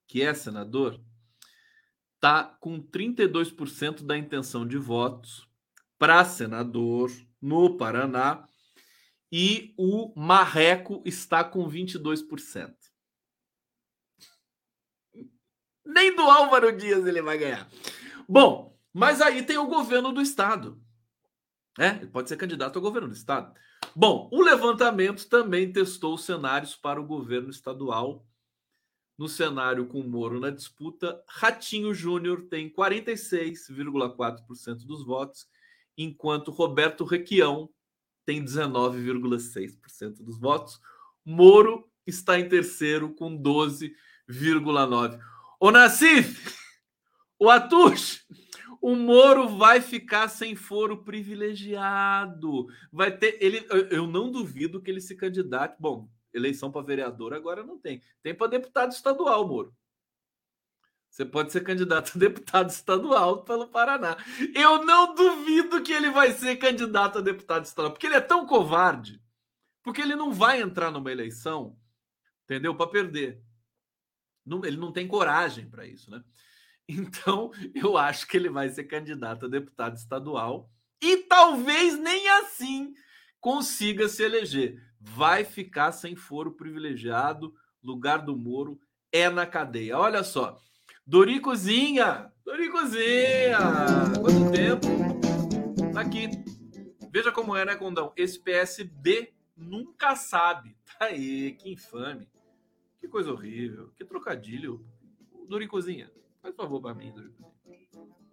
que é senador, está com 32% da intenção de votos para senador no Paraná e o Marreco está com 22%. Nem do Álvaro Dias ele vai ganhar. Bom, mas aí tem o governo do estado. É, ele pode ser candidato ao governo do estado. Bom, o levantamento também testou cenários para o governo estadual. No cenário com Moro na disputa, Ratinho Júnior tem 46,4% dos votos, enquanto Roberto Requião tem 19,6% dos votos. Moro está em terceiro com 12,9%. Ô Nassif, o Atush, o Moro vai ficar sem foro privilegiado. Vai ter ele, eu não duvido que ele se candidate. Bom, eleição para vereador agora não tem. Tem para deputado estadual, Moro. Você pode ser candidato a deputado estadual pelo Paraná. Eu não duvido que ele vai ser candidato a deputado estadual, porque ele é tão covarde, porque ele não vai entrar numa eleição, entendeu? Para perder. Ele não tem coragem para isso, né? Então, eu acho que ele vai ser candidato a deputado estadual e talvez nem assim consiga se eleger. Vai ficar sem foro privilegiado, lugar do Moro é na cadeia. Olha só, Doricozinha, Doricozinha, quanto tempo? Tá aqui. Veja como é, né, Condão? Esse PSB nunca sabe. Tá aí, que infame. Que coisa horrível, que trocadilho. Doricozinha. Faz favor para mim,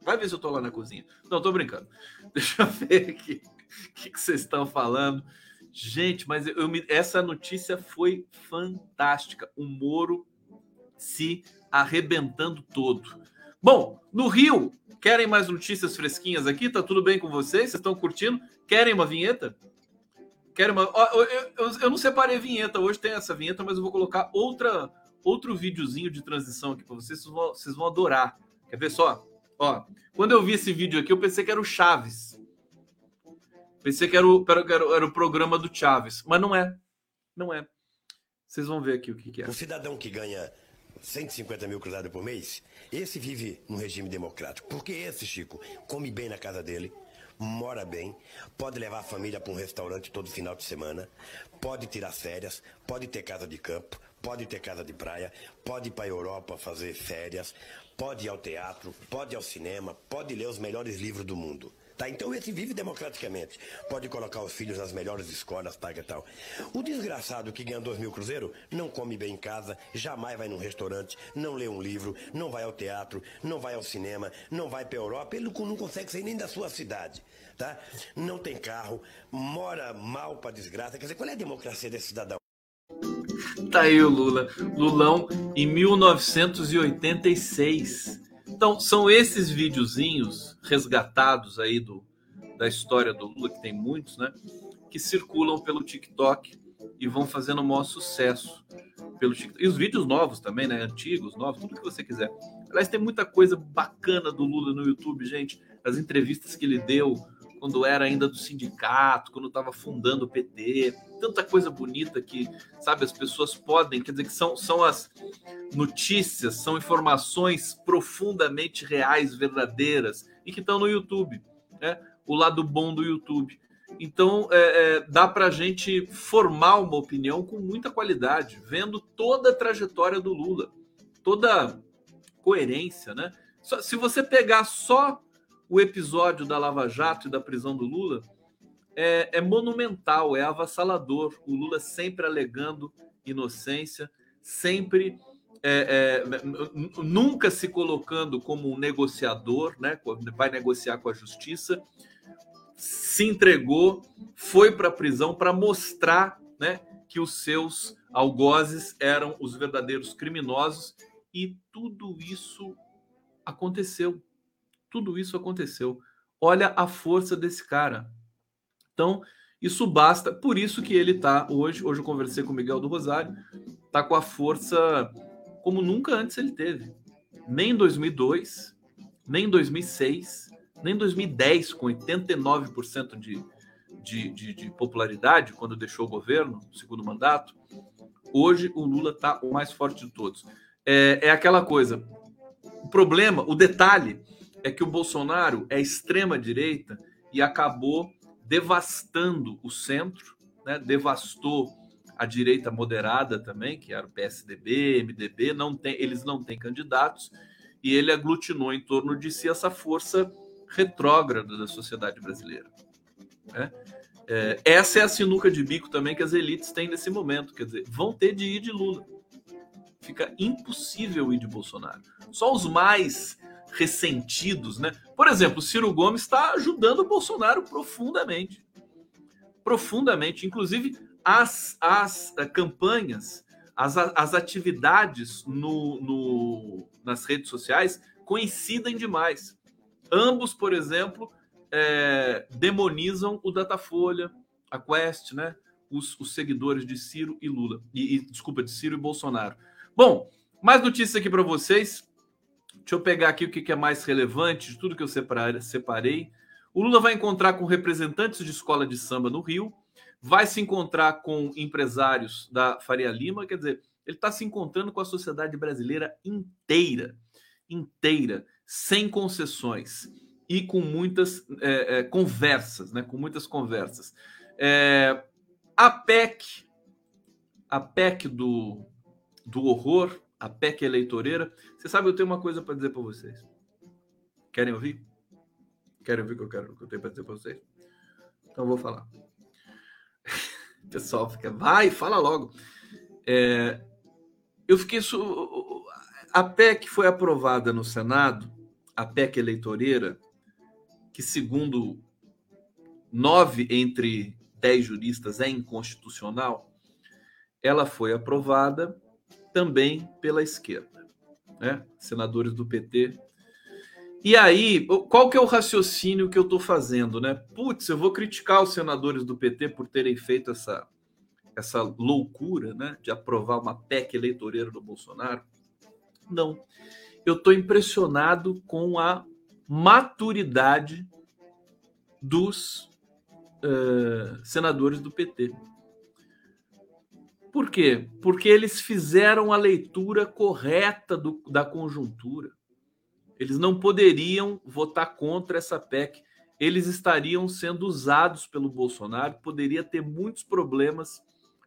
Vai ver se eu tô lá na cozinha. Não, tô brincando. Deixa eu ver aqui o que, que vocês estão falando. Gente, mas eu, me, essa notícia foi fantástica. O Moro se arrebentando todo. Bom, no Rio, querem mais notícias fresquinhas aqui? Tá tudo bem com vocês? Vocês estão curtindo? Querem uma vinheta? Querem uma. Eu, não separei vinheta, hoje tem essa vinheta, mas eu vou colocar outra outro videozinho de transição aqui para vocês, vocês vão, vocês vão adorar. Quer ver só? Ó, quando eu vi esse vídeo aqui, eu pensei que era o Chaves. Pensei que era o, era, era o programa do Chaves, mas não é. Não é. Vocês vão ver aqui o que, que é. O cidadão que ganha 150 mil cruzados por mês, esse vive num regime democrático. Porque esse, Chico, come bem na casa dele, mora bem, pode levar a família para um restaurante todo final de semana, pode tirar férias, pode ter casa de campo, pode ter casa de praia, pode ir para a Europa fazer férias, pode ir ao teatro, pode ir ao cinema, pode ler os melhores livros do mundo. Tá? Então esse vive democraticamente. Pode colocar os filhos nas melhores escolas, paga tal. O desgraçado que ganha dois mil cruzeiro não come bem em casa, jamais vai num restaurante, não lê um livro, não vai ao teatro, não vai ao cinema, não vai para a Europa, ele não consegue sair nem da sua cidade. Tá? Não tem carro, mora mal para desgraça. Quer dizer, qual é a democracia desse cidadão? Tá aí o Lula. Lulão em 1986. Então, são esses videozinhos resgatados aí do, da história do Lula, que tem muitos, né? Que circulam pelo TikTok e vão fazendo o maior sucesso pelo TikTok. E os vídeos novos também, né? Antigos, novos, tudo que você quiser. Aliás, tem muita coisa bacana do Lula no YouTube, gente. As entrevistas que ele deu, quando era ainda do sindicato, quando estava fundando o PT, tanta coisa bonita que, sabe, as pessoas podem, quer dizer, que são, são as notícias, são informações profundamente reais, verdadeiras, e que estão no YouTube, né? O lado bom do YouTube. Então, é, é, dá para a gente formar uma opinião com muita qualidade, vendo toda a trajetória do Lula, toda coerência, né? se você pegar só o episódio da Lava Jato e da prisão do Lula é, é monumental, é avassalador. O Lula sempre alegando inocência, sempre é, é, nunca se colocando como um negociador, né? Vai negociar com a justiça, se entregou, foi para a prisão para mostrar, né, que os seus algozes eram os verdadeiros criminosos e tudo isso aconteceu. Tudo isso aconteceu. Olha a força desse cara. Então, isso basta. Por isso que ele está hoje. Hoje eu conversei com o Miguel do Rosário. Está com a força como nunca antes ele teve. Nem em 2002, nem em 2006, nem em 2010, com 89% de, de, de, de popularidade, quando deixou o governo, segundo mandato. Hoje o Lula está o mais forte de todos. É, é aquela coisa. O problema, o detalhe é que o Bolsonaro é extrema direita e acabou devastando o centro, né? devastou a direita moderada também, que era o PSDB, MDB, não tem, eles não têm candidatos, e ele aglutinou em torno de si essa força retrógrada da sociedade brasileira. Né? É, essa é a sinuca de bico também que as elites têm nesse momento. Quer dizer, vão ter de ir de Lula. Fica impossível ir de Bolsonaro. Só os mais ressentidos, né? Por exemplo, Ciro Gomes está ajudando o Bolsonaro profundamente. Profundamente. Inclusive, as, as uh, campanhas, as, as atividades no, no, nas redes sociais coincidem demais. Ambos, por exemplo, é, demonizam o Datafolha, a Quest, né? Os, os, seguidores de Ciro e Lula. E, e, desculpa, de Ciro e Bolsonaro. Bom, mais notícias aqui para vocês. Deixa eu pegar aqui o que é mais relevante de tudo que eu separei. O Lula vai encontrar com representantes de escola de samba no Rio, vai se encontrar com empresários da Faria Lima, quer dizer, ele está se encontrando com a sociedade brasileira inteira, inteira, sem concessões e com muitas é, é, conversas, né? Com muitas conversas. É, a PEC, a PEC do, do horror, a PEC eleitoreira. Você sabe, eu tenho uma coisa para dizer para vocês. Querem ouvir? Querem ouvir o que eu quero, que eu tenho para dizer para vocês? Então eu vou falar. O pessoal fica, vai, fala logo. É, eu fiquei. A PEC foi aprovada no Senado, a PEC eleitoreira, que, segundo nove entre dez juristas, é inconstitucional, ela foi aprovada também pela esquerda, né? senadores do PT. E aí, qual que é o raciocínio que eu estou fazendo, né? Putz, eu vou criticar os senadores do PT por terem feito essa, essa loucura, né, de aprovar uma PEC eleitoreira do Bolsonaro? Não. Eu estou impressionado com a maturidade dos uh, senadores do PT. Por quê? Porque eles fizeram a leitura correta do, da conjuntura. Eles não poderiam votar contra essa PEC. Eles estariam sendo usados pelo Bolsonaro, poderia ter muitos problemas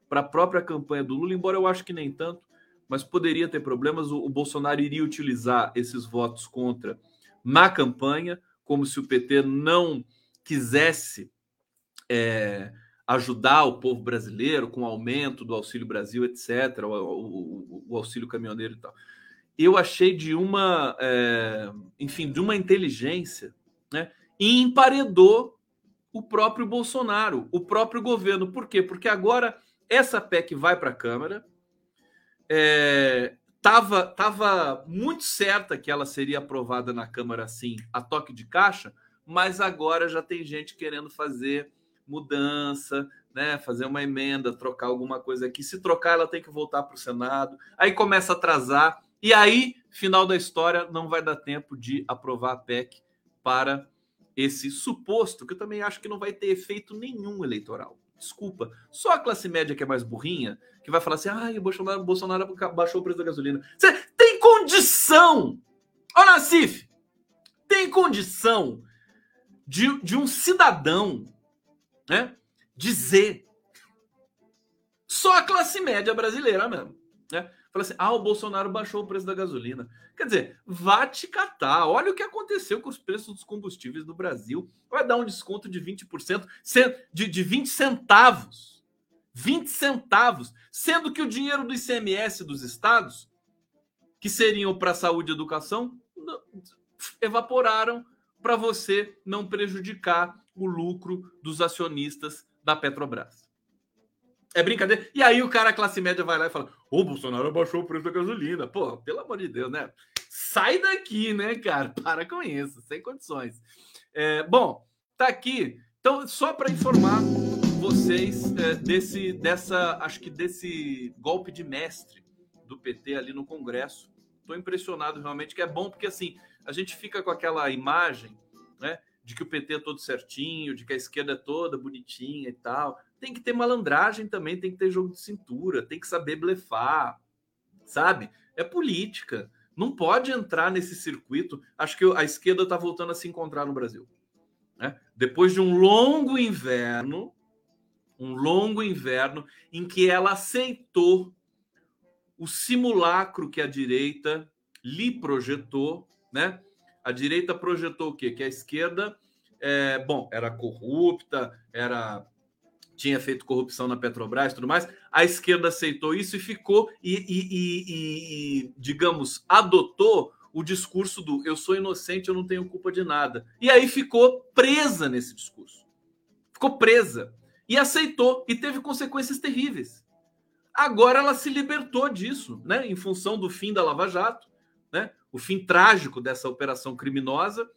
para a própria campanha do Lula, embora eu acho que nem tanto, mas poderia ter problemas. O, o Bolsonaro iria utilizar esses votos contra na campanha, como se o PT não quisesse é, ajudar o povo brasileiro com o aumento do Auxílio Brasil, etc., o, o, o auxílio caminhoneiro e tal. Eu achei de uma, é, enfim, de uma inteligência, né? E emparedou o próprio Bolsonaro, o próprio governo. Por quê? Porque agora essa PEC vai para a Câmara. É, Tava, tava muito certa que ela seria aprovada na Câmara assim, a toque de caixa, mas agora já tem gente querendo fazer mudança, né? Fazer uma emenda, trocar alguma coisa aqui. Se trocar, ela tem que voltar para o Senado. Aí começa a atrasar. E aí, final da história, não vai dar tempo de aprovar a PEC para esse suposto, que eu também acho que não vai ter efeito nenhum eleitoral. Desculpa. Só a classe média que é mais burrinha, que vai falar assim: ah, o Bolsonaro, Bolsonaro baixou o preço da gasolina. Você tem condição! Ô, Nassif! Tem condição de, de um cidadão né, dizer. Só a classe média brasileira mesmo. Né? Fala assim: ah, o Bolsonaro baixou o preço da gasolina. Quer dizer, vá te catar. Olha o que aconteceu com os preços dos combustíveis no Brasil. Vai dar um desconto de 20%, de, de 20 centavos. 20 centavos. Sendo que o dinheiro do ICMS dos estados, que seriam para saúde e educação, evaporaram para você não prejudicar o lucro dos acionistas da Petrobras. É brincadeira. E aí o cara, a classe média, vai lá e fala: Ô, Bolsonaro abaixou o preço da gasolina. Pô, pelo amor de Deus, né? Sai daqui, né, cara? Para com isso, sem condições. É, bom, tá aqui. Então, só para informar vocês é, desse, dessa, acho que desse golpe de mestre do PT ali no Congresso. Estou impressionado realmente, que é bom porque assim a gente fica com aquela imagem, né? de que o PT é todo certinho, de que a esquerda é toda bonitinha e tal. Tem que ter malandragem também, tem que ter jogo de cintura, tem que saber blefar, sabe? É política. Não pode entrar nesse circuito. Acho que a esquerda está voltando a se encontrar no Brasil. Né? Depois de um longo inverno, um longo inverno em que ela aceitou o simulacro que a direita lhe projetou, né? A direita projetou o quê? Que a esquerda, é, bom, era corrupta, era tinha feito corrupção na Petrobras e tudo mais. A esquerda aceitou isso e ficou, e, e, e, e, digamos, adotou o discurso do eu sou inocente, eu não tenho culpa de nada. E aí ficou presa nesse discurso. Ficou presa. E aceitou, e teve consequências terríveis. Agora ela se libertou disso, né? Em função do fim da Lava Jato? O fim trágico dessa operação criminosa,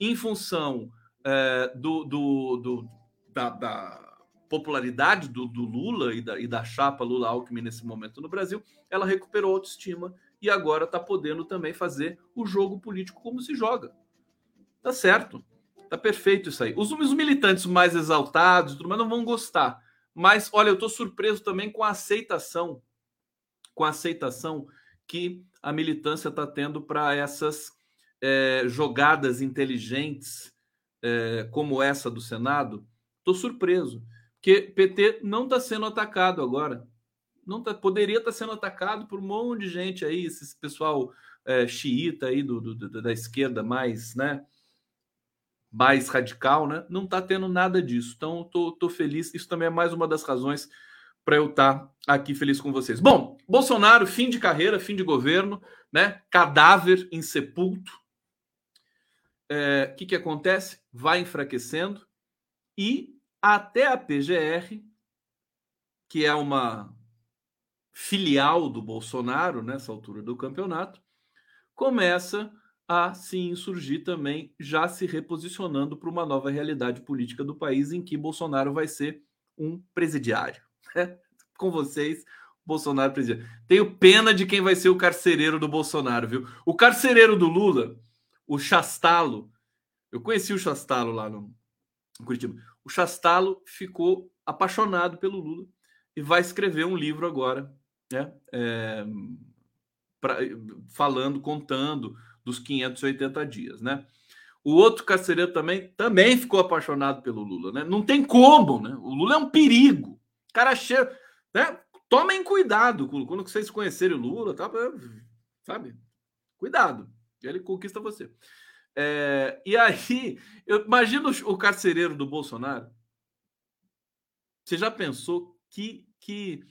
em função é, do, do, do da, da popularidade do, do Lula e da, e da chapa Lula-Alckmin nesse momento no Brasil, ela recuperou a autoestima e agora está podendo também fazer o jogo político como se joga. Tá certo. Tá perfeito isso aí. Os, os militantes mais exaltados tudo mais não vão gostar. Mas, olha, eu estou surpreso também com a aceitação, com a aceitação que a militância está tendo para essas é, jogadas inteligentes, é, como essa do Senado. Estou surpreso que PT não está sendo atacado agora. Não tá, poderia estar tá sendo atacado por um monte de gente aí, esse pessoal é, xiita aí do, do, da esquerda mais, né? Mais radical, né? Não está tendo nada disso. Então, tô feliz. Isso também é mais uma das razões para eu estar tá aqui feliz com vocês. Bom, Bolsonaro, fim de carreira, fim de governo, né? Cadáver insepulto. O é, que, que acontece? Vai enfraquecendo e até a PGR, que é uma filial do Bolsonaro nessa altura do campeonato, começa a se insurgir também, já se reposicionando para uma nova realidade política do país em que Bolsonaro vai ser um presidiário. Com vocês, Bolsonaro presidiário. Tenho pena de quem vai ser o carcereiro do Bolsonaro, viu? O carcereiro do Lula, o Chastalo, eu conheci o Chastalo lá no Curitiba o Chastalo ficou apaixonado pelo Lula e vai escrever um livro agora, né? É, pra, falando, contando dos 580 dias, né? O outro carcereiro também também ficou apaixonado pelo Lula, né? Não tem como, né? O Lula é um perigo. Cara cheio, né? Tomem cuidado quando vocês conhecerem o Lula, tá? Sabe? Cuidado, ele conquista você. É, e aí, eu imagino o carcereiro do Bolsonaro. Você já pensou que, que,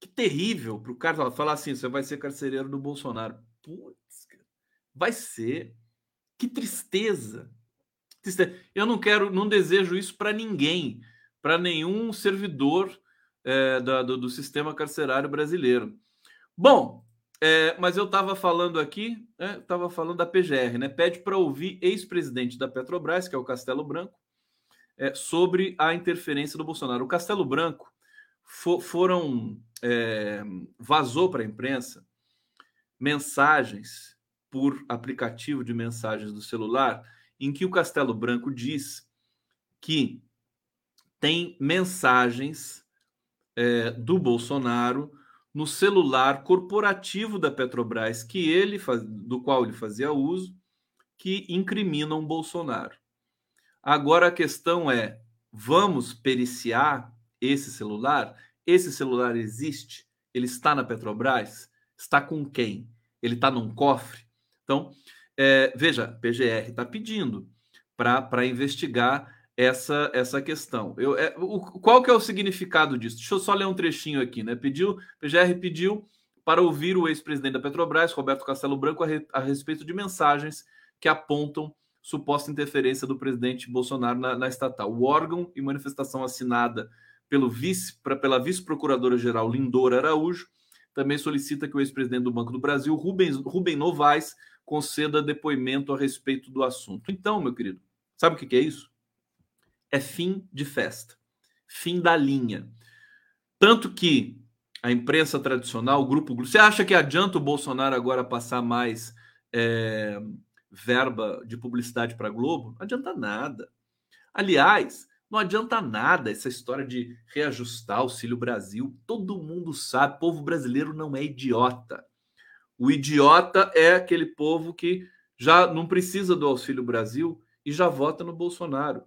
que terrível para o cara falar assim: você vai ser carcereiro do Bolsonaro? Putz, vai ser. Que tristeza. tristeza. Eu não quero, não desejo isso para ninguém, para nenhum servidor é, da, do, do sistema carcerário brasileiro. Bom, é, mas eu estava falando aqui, estava né, falando da PGR, né? Pede para ouvir ex-presidente da Petrobras, que é o Castelo Branco, é, sobre a interferência do Bolsonaro. O Castelo Branco for, foram é, vazou para a imprensa mensagens por aplicativo de mensagens do celular, em que o Castelo Branco diz que tem mensagens é, do Bolsonaro no celular corporativo da Petrobras, que ele faz, do qual ele fazia uso, que incriminam Bolsonaro. Agora a questão é: vamos periciar esse celular? Esse celular existe? Ele está na Petrobras? Está com quem? Ele está num cofre? Então, é, veja, PGR está pedindo para investigar essa essa questão. Eu, é, o, qual que é o significado disso? Deixa eu só ler um trechinho aqui, né? Pediu, PGR pediu para ouvir o ex-presidente da Petrobras, Roberto Castelo Branco, a, re, a, respeito de mensagens que apontam suposta interferência do presidente Bolsonaro na, na estatal. O órgão e manifestação assinada pelo vice, pra, pela vice-procuradora-geral Lindora Araújo também solicita que o ex-presidente do Banco do Brasil, Rubens, Rubem Novaes, conceda depoimento a respeito do assunto. Então, meu querido, sabe o que, que é isso? É fim de festa, fim da linha. Tanto que a imprensa tradicional, o grupo. Você acha que adianta o Bolsonaro agora passar mais é, verba de publicidade para Globo? Não adianta nada. Aliás, não adianta nada essa história de reajustar Auxílio Brasil. Todo mundo sabe, povo brasileiro não é idiota. O idiota é aquele povo que já não precisa do Auxílio Brasil e já vota no Bolsonaro?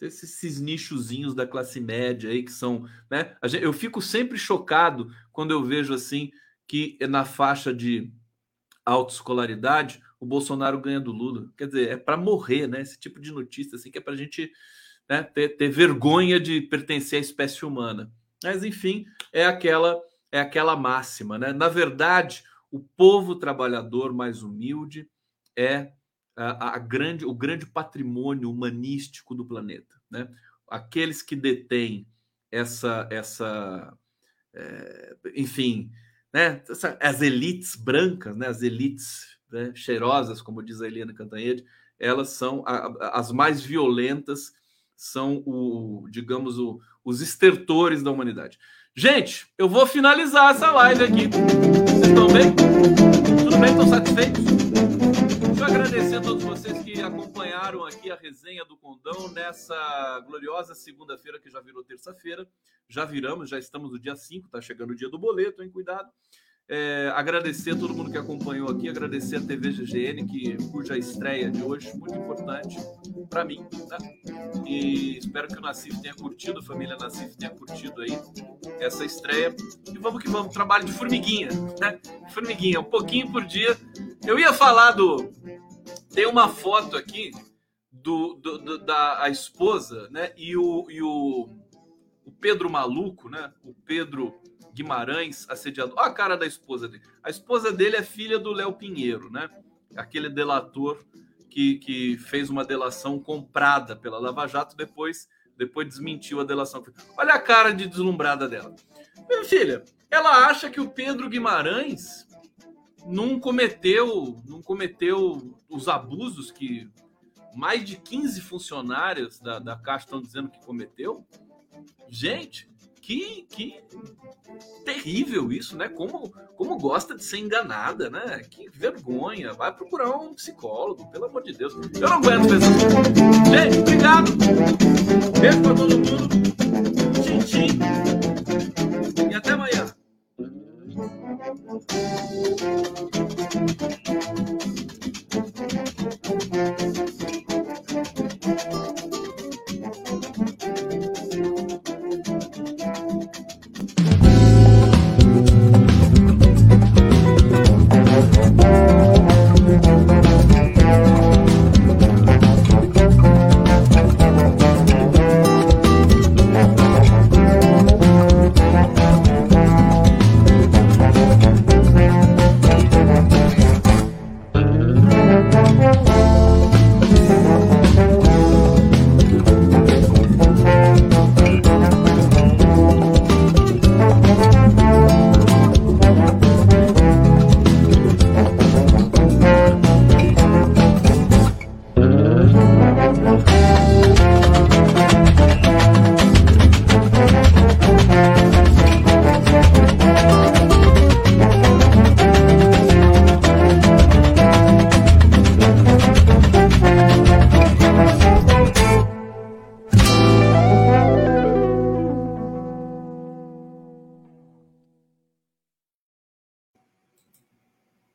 Esses nichozinhos da classe média aí que são, né? Eu fico sempre chocado quando eu vejo assim que na faixa de autoescolaridade o Bolsonaro ganha do Lula. Quer dizer, é para morrer, né? Esse tipo de notícia assim que é para a gente né, ter, ter vergonha de pertencer à espécie humana. Mas, enfim, é aquela é aquela máxima. Né? Na verdade, o povo trabalhador mais humilde é a, a, grande, o grande patrimônio humanístico do planeta. Né? Aqueles que detêm essa, essa é, enfim, né? as elites brancas, né? as elites né? cheirosas, como diz a Eliana Cantanhede, elas são a, as mais violentas são o, digamos, o, os estertores da humanidade. Gente, eu vou finalizar essa live aqui. Vocês estão bem? Tudo bem? Estão satisfeitos? Agradecer a todos vocês que acompanharam aqui a resenha do Condão nessa gloriosa segunda-feira que já virou terça-feira. Já viramos, já estamos no dia 5, tá chegando o dia do boleto, hein? Cuidado. É, agradecer a todo mundo que acompanhou aqui, agradecer a TV GGN, que, cuja estreia de hoje, muito importante para mim. Né? E espero que o Nassif tenha curtido, a família Nassif tenha curtido aí essa estreia. E vamos que vamos, trabalho de formiguinha, né? Formiguinha, um pouquinho por dia. Eu ia falar do. Tem uma foto aqui do, do, do da a esposa, né? E o, e o, o Pedro Maluco, né? O Pedro Guimarães, assediador. Olha a cara da esposa dele. A esposa dele é filha do Léo Pinheiro, né? Aquele delator que, que fez uma delação comprada pela Lava Jato, depois, depois desmentiu a delação. Olha a cara de deslumbrada dela. Minha filha, ela acha que o Pedro Guimarães não cometeu, não cometeu os abusos que mais de 15 funcionários da, da Caixa estão dizendo que cometeu? Gente, que, que terrível isso, né? Como, como gosta de ser enganada, né? Que vergonha. Vai procurar um psicólogo, pelo amor de Deus. Eu não aguento pensar. Gente, obrigado. Beijo pra todo mundo. Tchim, tchim. E até amanhã.